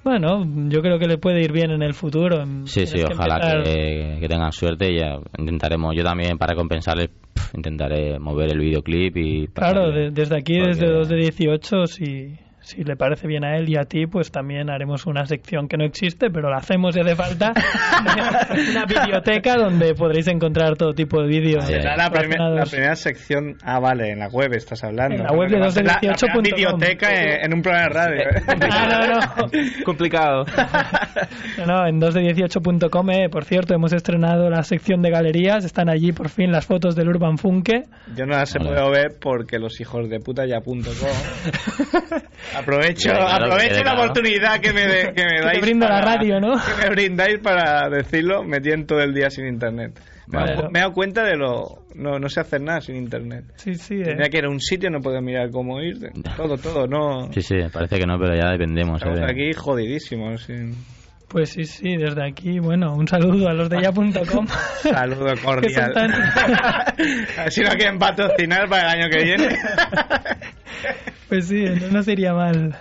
Bueno, yo creo que le puede ir bien en el futuro. Sí, sí, Tienes que ojalá empezar- que, que tengan suerte y ya intentaremos, yo también para compensarles, pf, intentaré mover el videoclip y... Claro, de- desde aquí, Porque- desde 2 de 18, si, si le parece bien a él y a ti, pues también haremos una sección que no existe, pero la hacemos si hace falta. una biblioteca donde podréis encontrar todo tipo de vídeos. Será la, primer- la relacionados. primera sección. Ah, vale, en la web estás hablando. En la web de Va a ser la- la 2de18.com. primera biblioteca en, en un programa de radio. Ah, no, no. Complicado. No, no, en 2de18.com, eh, por cierto, hemos estrenado la sección de galerías. Están allí por fin las fotos del Urban Funke. Yo no las he Vale. podido ver porque los hijos de puta ya punto com. Aprovecho, claro, aprovecho la claro. oportunidad que me, de- que me Que te dais. brinda la radio, ¿no? Que me brindáis para decirlo. Me tienen todo el día sin internet. Me, he Vale. dado- me he dado cuenta de lo. No, no sé hacer nada sin internet. Sí, sí. eh. Tenía que ir a un sitio, no podía mirar cómo ir. Todo, todo, no. Sí, sí, parece que no, pero ya dependemos. ¿eh? Estamos de- aquí jodidísimos. sin- Pues sí, sí, desde aquí, bueno, un saludo a los de ya.com. Saludo Que cordial. tan- a ver si no quieren patrocinar para el año que viene. Pues sí, no, no sería mal.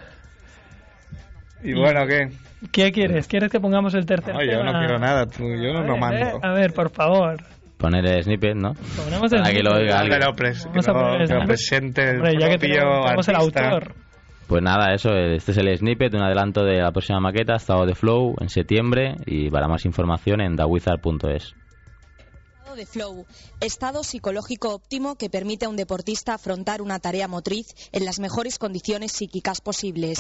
y bueno, ¿qué? ¿Qué quieres? ¿Quieres que pongamos el tercer No, yo tema? no quiero nada, tú, yo A no ver, lo eh, mando. A ver, por favor. Poner el snippet, ¿no? Ponemos el Para que lo oiga Que alguien. lo, pres- que lo- que lo presente el Hombre, ya que propio tenemos, tenemos el autor. Pues nada, eso, este es el snippet, un adelanto de la próxima maqueta, estado de Flow, en septiembre, y para más información en. Estado de flow, estado psicológico óptimo que permite a un deportista afrontar una tarea motriz en las mejores condiciones psíquicas posibles.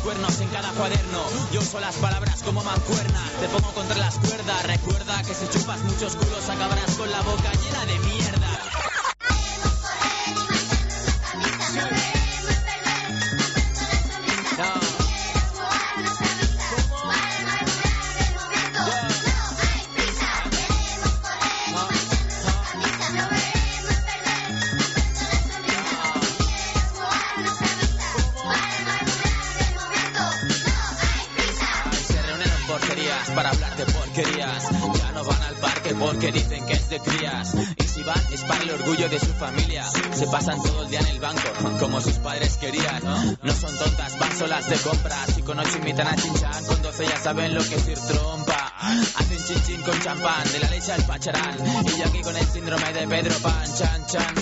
Cuernos en cada cuaderno. Yo uso las palabras como mancuernas, te pongo contra las cuerdas. Recuerda que si chupas muchos culos acabarás con la boca llena de mierda. Lo que ir trompa. Hacen chinchín con champán, de la leche al pacharán. Y yo aquí con el síndrome de Pedro Pan, chan chan.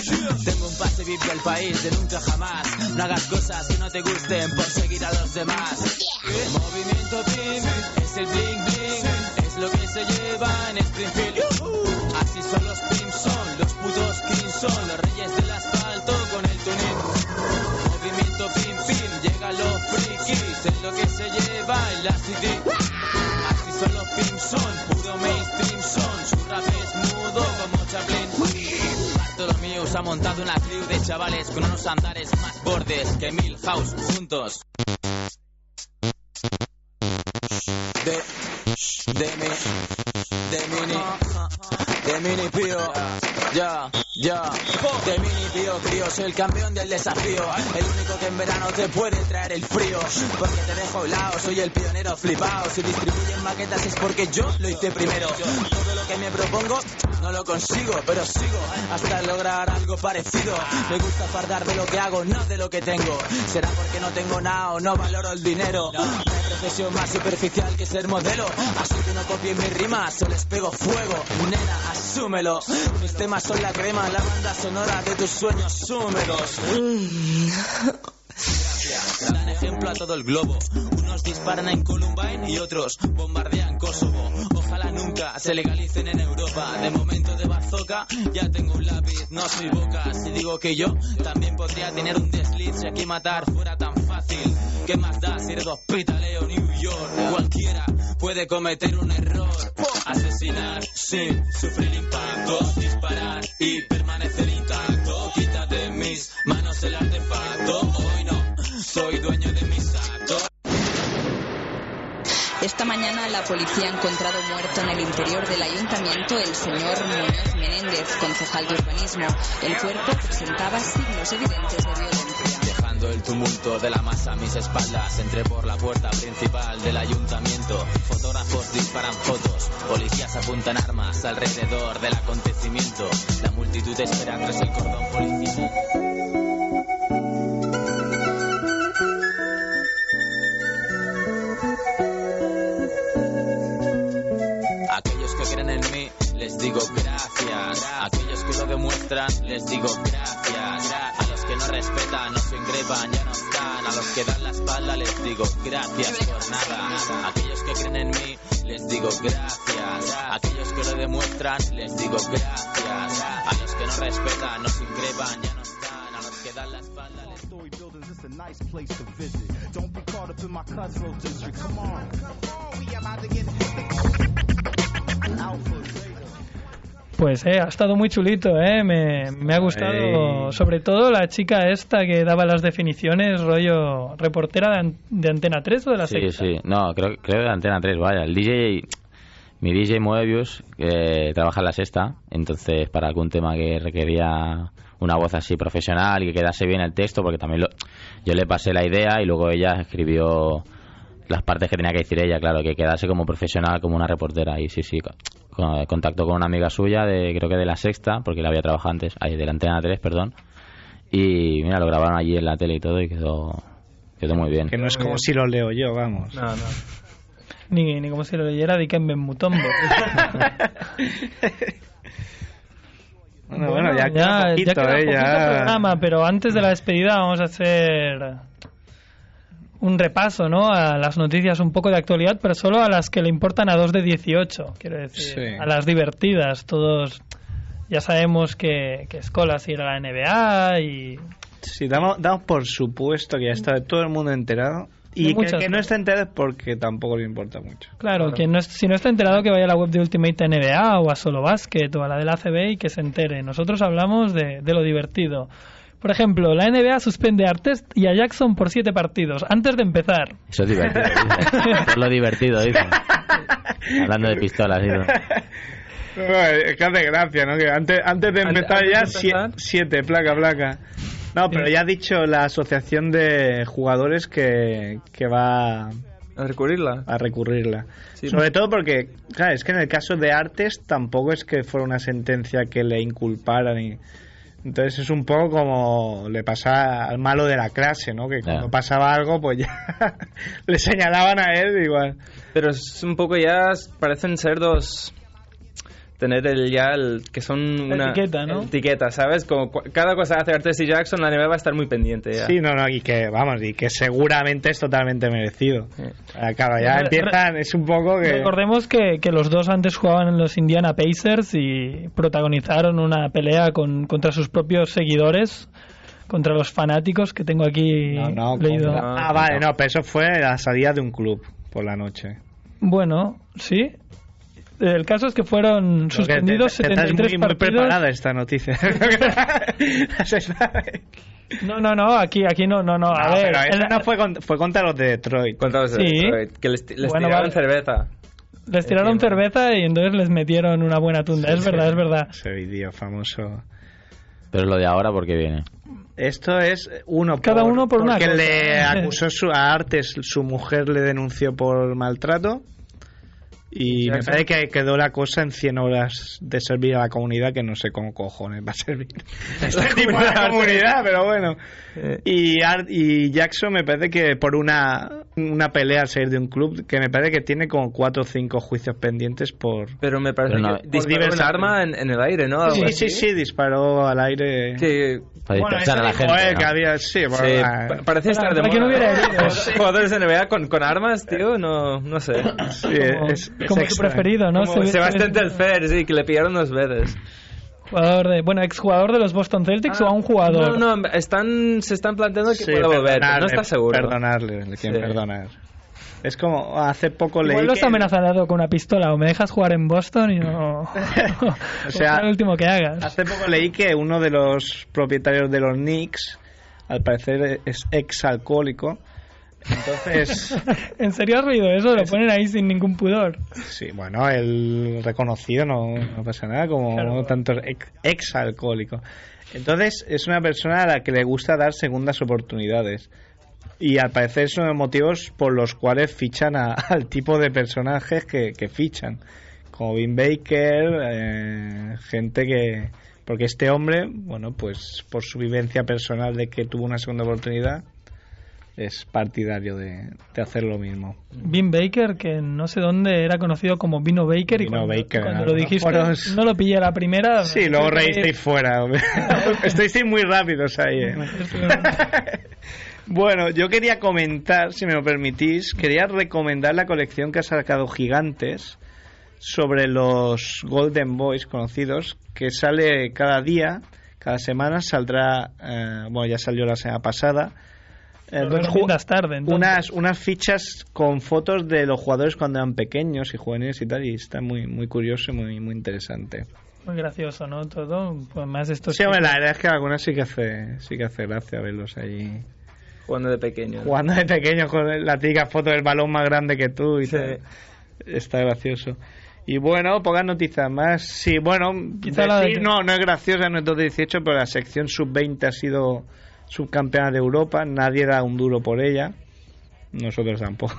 Tengo un pase VIP del país de nunca jamás. No hagas cosas que no te gusten por seguir a los demás. Montado una crew de chavales con unos andares más bordes que Milhouse juntos. De, de mi, de mini, de mini pío, ya, ya, de mini pío, crío, soy el campeón del desafío, el único que en verano te puede traer el frío, porque te dejo helado, soy el pionero flipado, si distribuyen maquetas es porque yo lo hice primero, todo lo que me propongo no lo consigo, pero sigo hasta lograr algo parecido, me gusta fardar de lo que hago, no de lo que tengo, será porque no tengo nada o no valoro el dinero, no. Hay profesión más superficial que ser modelo, así que no copien mis rimas, o les pego fuego, nena, asúmelo, mis temas son la crema, la banda sonora de tus sueños húmedos. Dan ejemplo a todo el globo. Unos disparan en Columbine y otros bombardean Kosovo. Nunca se legalicen en Europa. De momento de bazooka ya tengo un lápiz, no soy boca. Si digo que yo también podría tener un desliz si aquí matar fuera tan fácil. ¿Qué más da si eres hospitaleo New York? Cualquiera puede cometer un error. Asesinar sin sufrir impacto. Disparar y permanecer intacto. Mañana la policía ha encontrado muerto en el interior del ayuntamiento el señor Muñoz Menéndez, concejal de urbanismo. El cuerpo presentaba signos evidentes de violencia. Dejando el tumulto de la masa a mis espaldas, entré por la puerta principal del ayuntamiento. Fotógrafos disparan fotos, policías apuntan armas alrededor del acontecimiento. La multitud espera tras el cordón policial. Digo gracias. Aquellos que lo demuestran, les digo gracias. A los que no respetan no se ingrepan, ya no están. A los que dan la espalda les digo gracias por nada. Aquellos que creen en mí les digo gracias. Aquellos que lo demuestran les digo gracias. A los que no respetan no se ingrepan, ya no están. A los que dan la espalda les buildings, it's a nice place to visit. Don't be caught up in my cutthroat district. Come on. We about to get. Pues eh, ha estado muy chulito, eh. Me, me ha gustado, sobre todo la chica esta que daba las definiciones, rollo reportera de, An- de Antena 3 o de la Sí, Sexta? sí. No, creo, creo de Antena 3, vaya. El DJ, mi DJ Moebius, que trabaja en la sexta, entonces para algún tema que requería una voz así profesional y que quedase bien el texto, porque también lo, yo le pasé la idea y luego ella escribió las partes que tenía que decir ella, claro, que quedase como profesional, como una reportera. Y sí, sí, contactó con una amiga suya, de creo que de la sexta, porque la había trabajado antes, ahí, de la Antena 3, perdón. Y mira, lo grabaron allí en la tele y todo y quedó, quedó muy bien. Que no es como si lo leo yo, vamos. No, no. Ni, ni como si lo leyera Dikembe Mutombo. Bueno, bueno, ya queda poquito, queda eh, ya. programa, pero antes de la despedida vamos a hacer un repaso, ¿no? A las noticias un poco de actualidad, pero solo a las que le importan a dos de 18, quiero decir, Sí. a las divertidas. Todos ya sabemos que, que Scholas irá a la NBA y Sí, damos, damos por supuesto que ya está todo el mundo enterado. De Y que, que no está enterado es porque tampoco le importa mucho. Claro, quien no es- si no está enterado que vaya a la web de Ultimate NBA o a Solo Basket o a la del ACB y que se entere. Nosotros hablamos de, de lo divertido. Por ejemplo, la NBA suspende a Artest y a Jackson por siete partidos. Antes de empezar, Eso es divertido. dice. Eso es lo divertido, dice. Hablando de pistolas, dice. No, es que hace gracia, ¿no? Que antes, antes de empezar antes ya de empezar. siete, placa, placa. No, pero ya ha dicho la asociación de jugadores que, que va A recurrirla. a recurrirla. Sí. Sobre todo porque, claro, es que en el caso de Artes tampoco es que fuera una sentencia que le inculparan y... Entonces es un poco como le pasa al malo de la clase, ¿no? Que cuando pasaba algo, pues ya le señalaban a él igual. Pero es un poco ya, parecen ser dos... Tener el ya, el, que son una... etiqueta, ¿no? Etiqueta, ¿sabes? Como cu- cada cosa que hace Artes y Jackson, la NBA va a estar muy pendiente ya. Sí, no, no, y que, vamos, y que seguramente es totalmente merecido. Sí. Ah, Claro, ya Re- empiezan, es un poco que... recordemos que, que los dos antes jugaban en los Indiana Pacers y protagonizaron una pelea con, contra sus propios seguidores, contra los fanáticos que tengo aquí No, no, leído. contra- Ah, vale, no, pero eso fue la salida de un club por la noche. Bueno, sí. El caso es que fueron suspendidos te- te- te estás 73 muy, muy partidos. preparada esta noticia. No, no, no, aquí, aquí no, no, no. A No, ver, pero esa el- no fue, con- fue contra los de Detroit. Contra los de Sí. Detroit, que les, les Bueno, tiraron vale. cerveza. les tiraron Entiendo. cerveza y entonces les metieron una buena tunda. es verdad, es verdad. Ese vídeo famoso. Pero lo de ahora, ¿por qué viene? Esto es uno Cada uno por una porque cosa. le acusó su, a Artes, su mujer le denunció por maltrato y me parece que quedó la cosa en 100 horas de servir a la comunidad que no sé cómo cojones va a servir. Este tipo de la comunidad, pero bueno. Eh, Y, Ar- y Jackson me parece que por una, una pelea al salir de un club, que me parece que tiene como cuatro o cinco juicios pendientes por... Pero me parece Pero no- que por disparó un diversas- arma en, en el aire, ¿no? Sí, sí, sí, disparó al aire. Que Para Bueno, dispersar a la gente. él, ¿no? que había, sí, sí, bueno, pa- parece estar de que no moda, hubiera heridos. Jugadores de NBA con, con armas, tío, no, no sé. sí, Como, es- es como su extra. preferido, ¿no? Como Se- Sebastián se- Telfair, sí, que le pillaron dos veces. Jugador de, bueno, exjugador de los Boston Celtics o a un jugador. Ah, No, no, están, se están planteando que Sí, pueda volver, pero no está seguro. Perdonarle, le quieren Sí. perdonar. Es como hace poco leí Igual lo que- está amenazado con una pistola o me dejas jugar en Boston y no... O sea, lo último que hagas. Hace poco leí que uno de los propietarios de los Knicks, al parecer es ex alcohólico. Entonces, ¿En serio has reído eso? Lo ponen ahí sin ningún pudor. sí, bueno, el reconocido no, no pasa nada, como Claro. tanto ex, ex alcohólico. Entonces, es una persona a la que le gusta dar segundas oportunidades. Y al parecer son los motivos por los cuales fichan a- al tipo de personajes que, que fichan. Como Vin Baker, eh, gente que... Porque este hombre, bueno, pues por su vivencia personal de que tuvo una segunda oportunidad, es partidario de, de hacer lo mismo. Bean Baker, que no sé dónde era conocido como Vino Baker, y Vino cuando, Baker, cuando lo dijiste, foros- no lo pillé a la primera. Sí, luego reísteis fuera. Estáis muy rápidos ahí. ¿eh? Bueno, yo quería comentar, si me lo permitís, quería recomendar la colección que ha sacado Gigantes sobre los Golden Boys conocidos, que sale cada día, cada semana saldrá, eh, bueno, ya salió la semana pasada, eh, dos tarde, entonces. unas, unas fichas con fotos de los jugadores cuando eran pequeños y juveniles y tal, y está muy, muy curioso y muy, muy interesante. Muy gracioso, ¿no? Todo, pues más esto Sí, hombre, la verdad es que algunas sí que hace, sí que hace gracia verlos allí. Jugando de pequeño. ¿no? Jugando de pequeños con la típica foto del balón más grande que tú y tal. Está gracioso. Y bueno, pocas noticias más. Sí, bueno, decir, de- no, no es graciosa, no es 2018, pero la sección sub-20 ha sido subcampeona de Europa. Nadie da un duro por ella. Nosotros tampoco.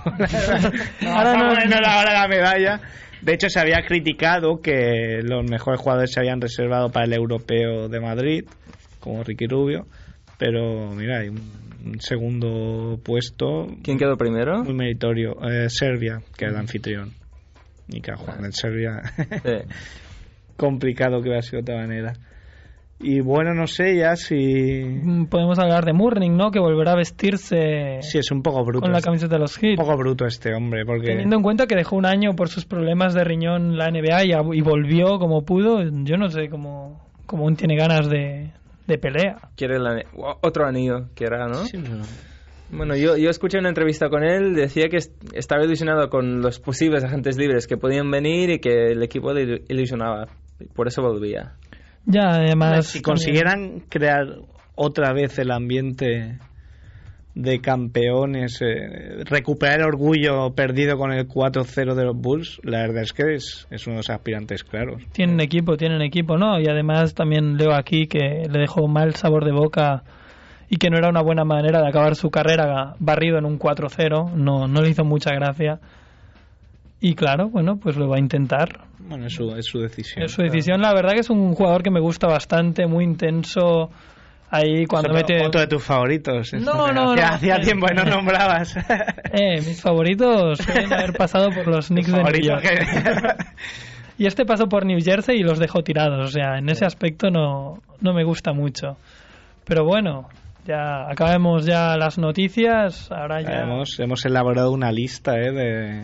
Ahora no- no, no la hora de la medalla. De hecho, se había criticado que los mejores jugadores se habían reservado para el europeo de Madrid, como Ricky Rubio. Pero mira, hay un, un segundo puesto ¿Quién quedó primero? muy meritorio. Eh, Serbia, que es el anfitrión. Y que Juan en Serbia. Sí. complicado que hubiera sido de otra manera. Y bueno, no sé ya si. Mm, Podemos hablar de Murning, ¿no? Que volverá a vestirse Si es un poco bruto. con la este- camiseta de los Heat. un poco bruto este hombre, porque. Teniendo en cuenta que dejó un año por sus problemas de riñón la NBA y, volvió como pudo, yo no sé cómo, cómo aún tiene ganas de, de pelea. Quiere o- otro anillo, que era, ¿no? Sí, no. Bueno, yo, yo escuché una entrevista con él, decía que est- estaba ilusionado con los posibles agentes libres que podían venir y que el equipo le ilu- ilusionaba. Por eso volvía. Ya, además... si consiguieran crear otra vez el ambiente de campeones, eh, recuperar el orgullo perdido con el 4-0 de los Bulls, la verdad es que es, es uno de los aspirantes claros. Tienen equipo, tienen equipo, ¿no? Y además también leo aquí que le dejó mal sabor de boca y que no era una buena manera de acabar su carrera barrido en un 4-0. No, no le hizo mucha gracia. Y claro, bueno, pues lo va a intentar. Bueno, es su, es su decisión. Es su decisión. La verdad que es un jugador que me gusta bastante, muy intenso. Ahí cuando mete... Otro de tus favoritos. No, no, hacía, no. hacía tiempo que no nombrabas. Eh, mis favoritos suelen haber pasado por los Knicks de New York. que- Y este pasó por New Jersey y los dejó tirados. O sea, en ese aspecto no, no me gusta mucho. Pero bueno, ya acabemos ya las noticias. Ahora ya. hemos, hemos elaborado una lista eh, de,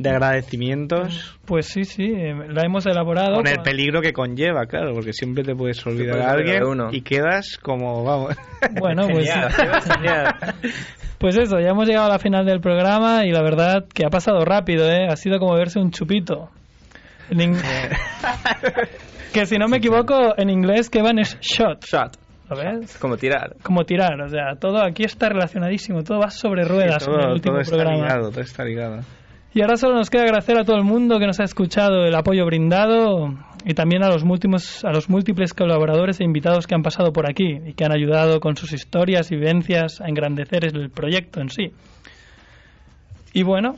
de agradecimientos Pues sí, sí, eh, la hemos elaborado. con el peligro que conlleva, claro, porque siempre te puedes olvidar puedes a alguien uno. y quedas como, vamos. Bueno, pues, Genial, genial. pues eso, ya hemos llegado a la final del programa y la verdad que ha pasado rápido, ¿eh? Ha sido como verse un chupito. Ing- que si no me equivoco, en inglés que van es shot. Shot. ¿Lo ves? Como tirar. Como tirar, o sea, todo aquí está relacionadísimo, todo va sobre ruedas en el todo, último todo está programa. ligado, todo está ligado. Y ahora solo nos queda agradecer a todo el mundo que nos ha escuchado el apoyo brindado y también a los múltiples, a los múltiples colaboradores e invitados que han pasado por aquí y que han ayudado con sus historias y vivencias a engrandecer el proyecto en sí. Y bueno,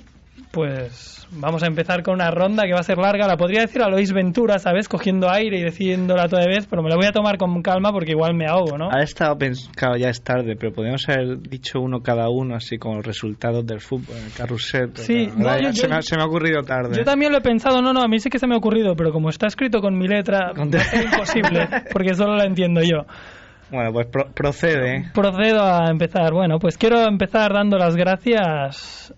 pues vamos a empezar con una ronda que va a ser larga. La podría decir a Lois Ventura, ¿sabes? Cogiendo aire y diciéndola toda vez, pero me la voy a tomar con calma porque igual me ahogo, ¿no? Ha estado pensado, ya es tarde, pero podríamos haber dicho uno cada uno, así con los resultados del fútbol, el carrusel. Sí, no, yo- se, yo- me ha, se me ha ocurrido tarde. Yo también lo he pensado, no, no, a mí sí que se me ha ocurrido, pero como está escrito con mi letra, Con- va a ser imposible, porque solo la entiendo yo. Bueno, pues pro- procede. Procedo a empezar. Bueno, pues quiero empezar dando las gracias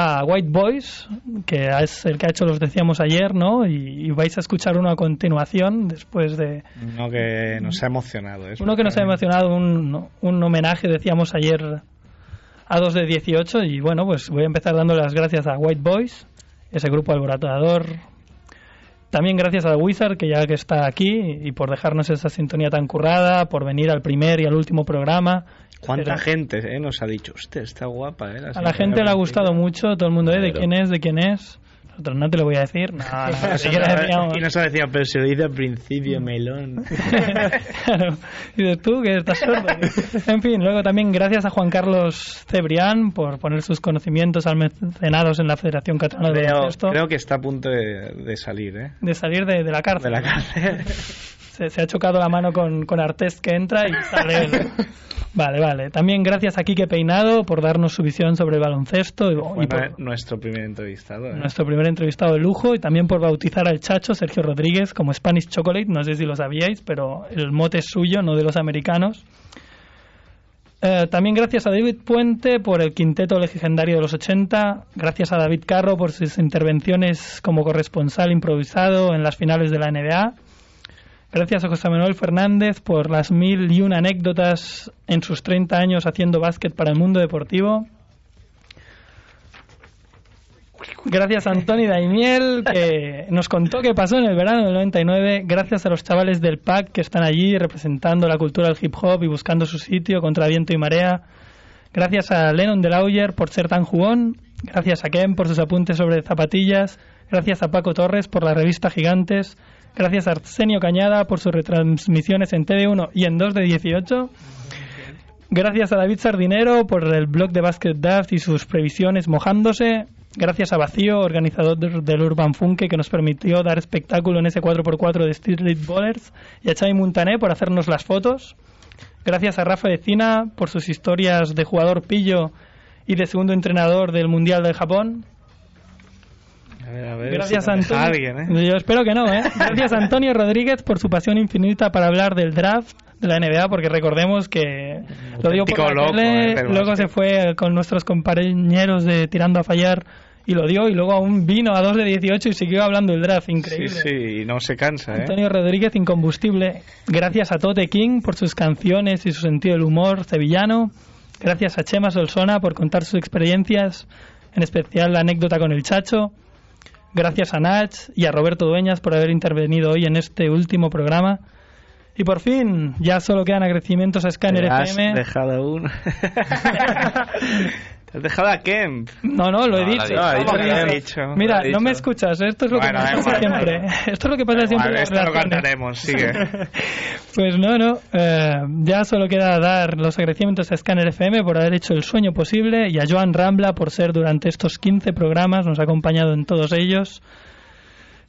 a White Boys, que es el que ha hecho los decíamos ayer, ¿no? Y, y vais a escuchar uno a continuación, después de Uno que nos ha emocionado. ¿eh? uno que nos ha emocionado, un, un homenaje, decíamos ayer, a 2 de 18. Y bueno, pues voy a empezar dando las gracias a White Boys, ese grupo alborotador. También gracias a Wizard, que ya que está aquí, y por dejarnos esa sintonía tan currada, por venir al primer y al último programa. ¿Cuánta gente eh, nos ha dicho? Usted está guapa, ¿eh? A la gente le ha gustado mucho, todo el mundo, ¿eh? ¿De quién es? ¿De quién es? Nosotros no te lo voy a decir. No, no, ni siquiera decíamos. Y nos ha decía, pero se lo dice al principio, melón. Claro. Y dices tú que estás sordo. En fin, luego también gracias a Juan Carlos Cebrián por poner sus conocimientos almacenados en la Federación Catalana de Creo, que está a punto de, de salir, ¿eh? de salir de, de la cárcel. De la cárcel. Se, se ha chocado la mano con, con Artés que entra y sale él. Vale, vale. También gracias a Quique Peinado por darnos su visión sobre el baloncesto y, por eh, nuestro primer entrevistado. ¿eh? nuestro primer entrevistado de lujo y también por bautizar al chacho Sergio Rodríguez como Spanish Chocolate. No sé si lo sabíais, pero el mote es suyo, no de los americanos. Eh, también gracias a David Puente por el quinteto legendario de los 80. Gracias a David Carro por sus intervenciones como corresponsal improvisado en las finales de la NBA. Gracias a José Manuel Fernández por las mil y una anécdotas en sus 30 años haciendo básquet para el mundo deportivo. Gracias a Antoni Daimiel, que nos contó qué pasó en el verano del 99. Gracias a los chavales del PAC que están allí representando la cultura del hip hop y buscando su sitio contra viento y marea. Gracias a Lennon de Lauyer por ser tan jugón. Gracias a Ken por sus apuntes sobre zapatillas. Gracias a Paco Torres por la revista Gigantes. Gracias a Arsenio Cañada por sus retransmisiones en TV1 y en 2 de 18. Gracias a David Sardinero por el blog de Basket Daft y sus previsiones mojándose. Gracias a Vacío, organizador del Urban Funke, que nos permitió dar espectáculo en ese 4x4 de Street Ballers. Y a Xavi Muntané por hacernos las fotos. Gracias a Rafa Decina por sus historias de jugador pillo y de segundo entrenador del Mundial del Japón. A ver, a ver Gracias Antonio. alguien, ¿eh? Yo espero que no, ¿eh? Gracias Antonio Rodríguez por su pasión infinita para hablar del draft de la NBA, porque recordemos que lo dio por la loco, tele, ¿eh? luego se fue con nuestros compañeros de Tirando a Fallar y lo dio, y luego aún vino a 2 de 18 y siguió hablando del draft, increíble. Sí, sí, y no se cansa, ¿eh? Antonio Rodríguez, incombustible. Gracias a Tote King por sus canciones y su sentido del humor sevillano. Gracias a Chema Solsona por contar sus experiencias, en especial la anécdota con el Chacho. Gracias a Nach y a Roberto Dueñas por haber intervenido hoy en este último programa. Y por fin, ya solo quedan agradecimientos a Scanner Te has FM. dejado uno. Te has dejado a Kemp. No, no, lo he No, dicho. lo dicho. Mira, Lo no me escuchas. Esto es lo Bueno, que pasa igual, siempre. Esto es lo que pasa siempre. Vale, esto lo cantaremos, sigue. Pues no, no. eh, ya solo queda dar los agradecimientos a Scanner FM por haber hecho el sueño posible y a Joan Rambla por ser durante estos 15 programas, nos ha acompañado en todos ellos.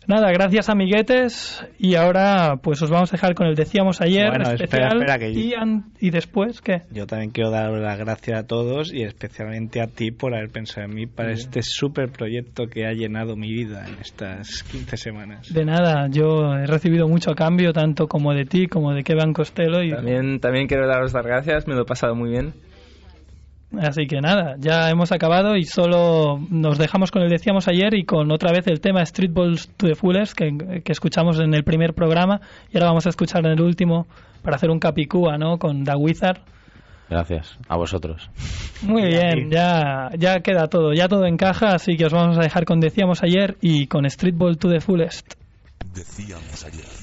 Nada, gracias amiguetes y ahora pues os vamos a dejar con el decíamos ayer Bueno, espera, especial espera, que- y, an- y después ¿qué? Yo también quiero dar las gracias a todos y especialmente a ti por haber pensado en mí para este super proyecto que ha llenado mi vida en estas 15 semanas. De nada, yo he recibido mucho cambio tanto como de ti como de Kevin Costello y También, también quiero daros las gracias, me lo he pasado muy bien. Así que nada, ya hemos acabado y solo nos dejamos con el decíamos ayer y con otra vez el tema Street Balls to the Fullest que, que escuchamos en el primer programa y ahora vamos a escuchar en el último para hacer un capicúa, ¿no? Con The Wizard. Gracias. A vosotros. Muy bien, ya, ya queda todo, ya todo encaja, así que os vamos a dejar con decíamos ayer y con Street Ball to the Fullest. Decíamos ayer.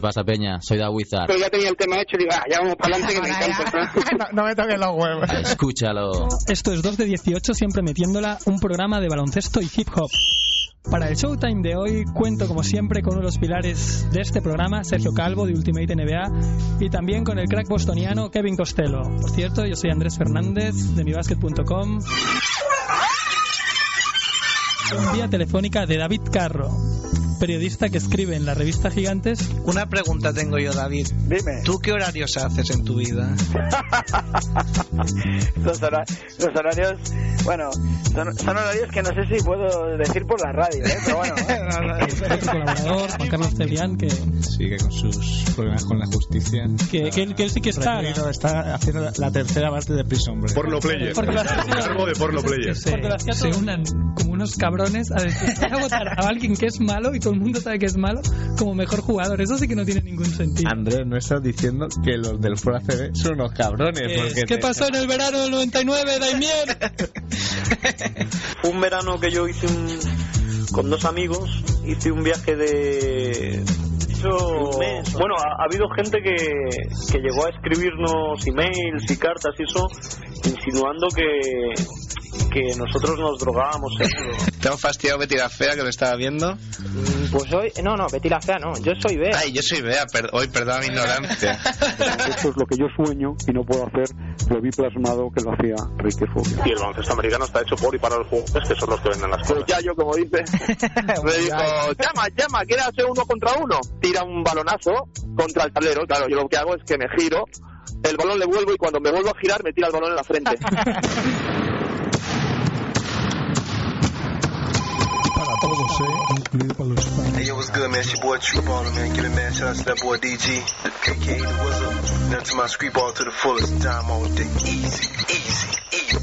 ¿Qué pasa, Peña? Soy Da Wizard. Pero ya tenía el tema hecho y digo, ah, ya vamos para adelante que me encanta. no, me toques los huevos. Escúchalo. Esto es 2 de 18, siempre metiéndola, un programa de baloncesto y hip hop. Para el Showtime de hoy cuento como siempre con uno de los pilares de este programa, Sergio Calvo de Ultimate NBA, y también con el crack bostoniano Kevin Costello. Por cierto, yo soy Andrés Fernández de mibasket.com. Un vía telefónica de David Carro, periodista que escribe en la revista Gigantes. Una pregunta tengo yo, David. Dime. ¿Tú qué horarios haces en tu vida? los, hora- los horarios, bueno, son, son horarios que no sé si puedo decir por la radio, ¿eh? pero bueno. Otro colaborador, Juan Carlos Cebrián, que, Sigue con sus problemas con la justicia. que, que él, que él sí que está. Está haciendo la, la tercera parte de Prison Break. Porno player. Porque lo hacía- Cargo de porno player. Porque se unan como unos cabrones a decir, voy a votar a alguien que es malo y todo el mundo sabe que es malo como mejor jugador. Eso sí que no tiene ningún sentido. Andrés, no estás diciendo que los del Fuera CB son unos cabrones. ¿Qué, porque ¿Qué te- pasó en el verano del 99, Daimiel? un verano que yo hice un- con dos amigos, hice un viaje de... Bueno, ha, ha habido gente que, que llegó a escribirnos emails y cartas y eso, insinuando que, porque nosotros nos drogábamos seguro. ¿Te has fastidiado Betty la Fea que lo estaba viendo? Mm, Pues hoy, no, no, Betty la Fea no, yo soy Bea. Ay, yo soy Bea, per- hoy perdona mi ignorancia. Esto es lo que yo sueño y no puedo hacer. Lo vi plasmado que lo hacía Ricky Fobia. Y el baloncesto americano está hecho por y para los jugadores que son los que venden las cosas. ya yo, como dice, me dijo, llama, llama, ¿quieres hacer uno contra uno? Tira un balonazo contra el tablero. Claro, yo lo que hago es que me giro, el balón le vuelvo y cuando me vuelvo a girar me tira el balón en la frente. Todos, ¿eh? Incluido para los fans. Hey, yo, what's good, man? It's your boy True Baller, man. Give it, man. Shout out to that boy DG, aka The Wizard. Nothing to my street ball to the fullest. Time all day. Easy, easy, easy.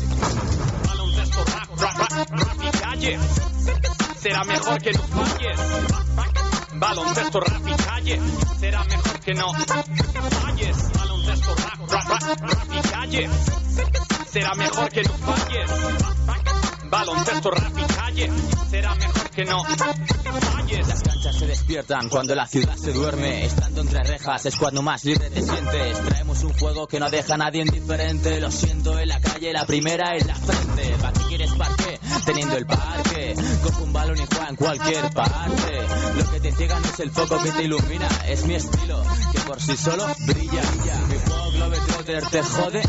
baloncesto rap, rap, rap, rap y calle. Será mejor que no falles. Baloncesto rap y calle. Será mejor que no falles. Baloncesto rap, rap, rap, rap y calle. Será mejor que no falles. Baloncesto rap y calle. Será mejor que no falles. Las canchas se despiertan cuando la ciudad se duerme. Estando entre rejas es cuando más libre te sientes. Traemos un juego que no deja a nadie indiferente. Lo siento en la calle, la primera en la frente. ¿Para qué quieres parque? Teniendo el parque. Coge un balón y juega en cualquier parte. Lo que te ciega no es el foco que te ilumina. Es mi estilo, que por sí solo brilla. Mi juego Globetrotter te jode.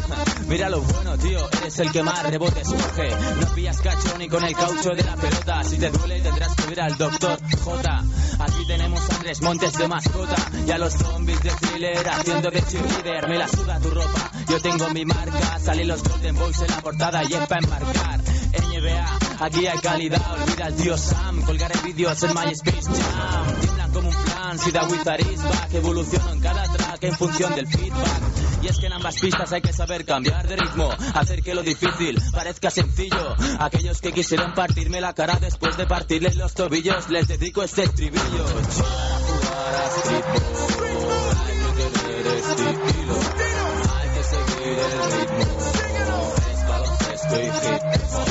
Mira lo bueno, tío. Eres el que más rebotes coge. No pillas cacho ni con el caucho de la pelota. Si te duele tendrás que ir al doctor J. Aquí tenemos a Andrés Montes de mascota y a los zombies de thriller haciendo de cheerleader. Me la suda tu ropa, yo tengo mi marca. Salen los Golden Boys en la portada y es para embarcar. NBA, aquí hay calidad. Olvida al tío Sam, colgaré vídeos en MySpace Jam. Tiemblan como un plan, si da back. Evoluciono en cada track en función del feedback. Y es que en ambas pistas hay que saber cambiar de ritmo, hacer que lo difícil parezca sencillo. Aquellos que quisieron partirme la cara después de partirles los tobillos, les dedico este estribillo. Hay que seguir el ritmo. Es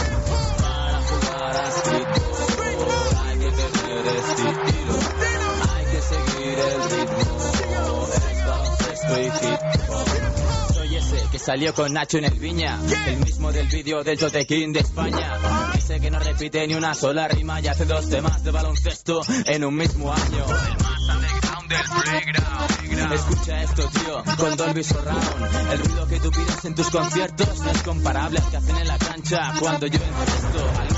salió con Nacho en el Viña, el mismo del vídeo del Jotequín de España. Ese que no repite ni una sola rima y hace dos temas de baloncesto en un mismo año. El más underground del playground. Escucha esto, tío, con Dolby Surround. El ruido que tú pides en tus conciertos no es comparable al que hacen en la cancha cuando yo encesto.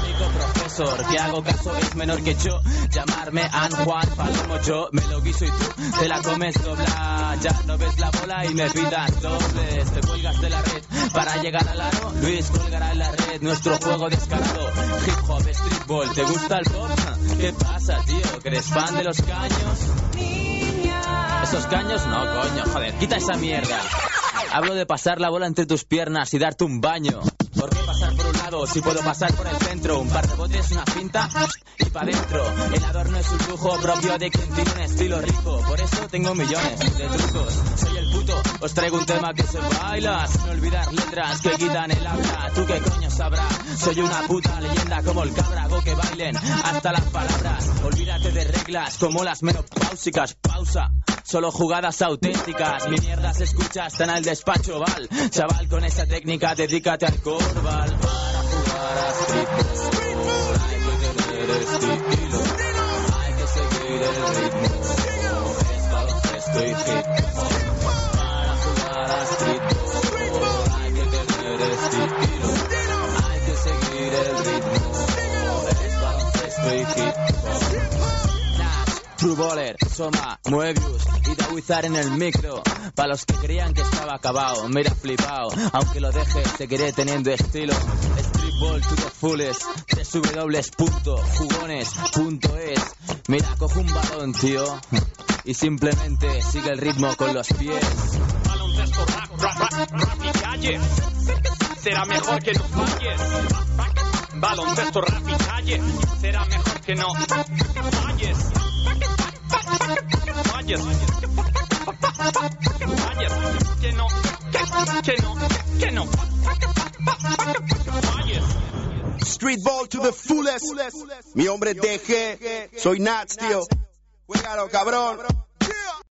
Profesor que hago caso es menor que yo. Llamarme An Juan Palomo, yo me lo guiso y tú te la comes dobla. Ya no ves la bola y me pidas dobles. Te cuelgas de la red para llegar al aro. Luis colgará en la red nuestro juego descarado. Hip hop, streetball, ¿te gusta el pop? ¿Qué pasa, tío? ¿Que eres fan de los caños? Esos caños no, coño, joder, quita esa mierda. Hablo de pasar la bola entre tus piernas y darte un baño. ¿Por qué pasar si puedo pasar por el centro? Un par de botes, una cinta y pa' dentro. El adorno es un lujo propio de quien tiene un estilo rico. Por eso tengo millones de trucos. Soy el puto, os traigo un tema que se baila. Sin olvidar letras que quitan el habla. ¿Tú qué coño sabrás? Soy una puta leyenda como el cabra. Hago que bailen hasta las palabras. Olvídate de reglas como las menopáusicas. Pausa. Solo jugadas auténticas, mi mierda se escucha hasta en el despacho, Val. Chaval, con esa técnica dedícate al corval. Para streetball hay que tener estilo, hay que seguir el ritmo. Es baloncesto y hip True Baller, Soma, Moebius y The Wizard en el micro. Para los que creían que estaba acabado, mira flipado. Aunque lo deje, seguiré teniendo estilo. Streetball to the fullest, www.jugones.es. Mira, coge un balón, tío. Y simplemente sigue el ritmo con los pies. Baloncesto rap, rap, rap, rap y calle. Será mejor que no falles. Baloncesto rap y calle. Será mejor que no falles. Falles. Streetball to the fullest. Mi hombre DG. Soy Nats, tío. Juégalo, cabrón.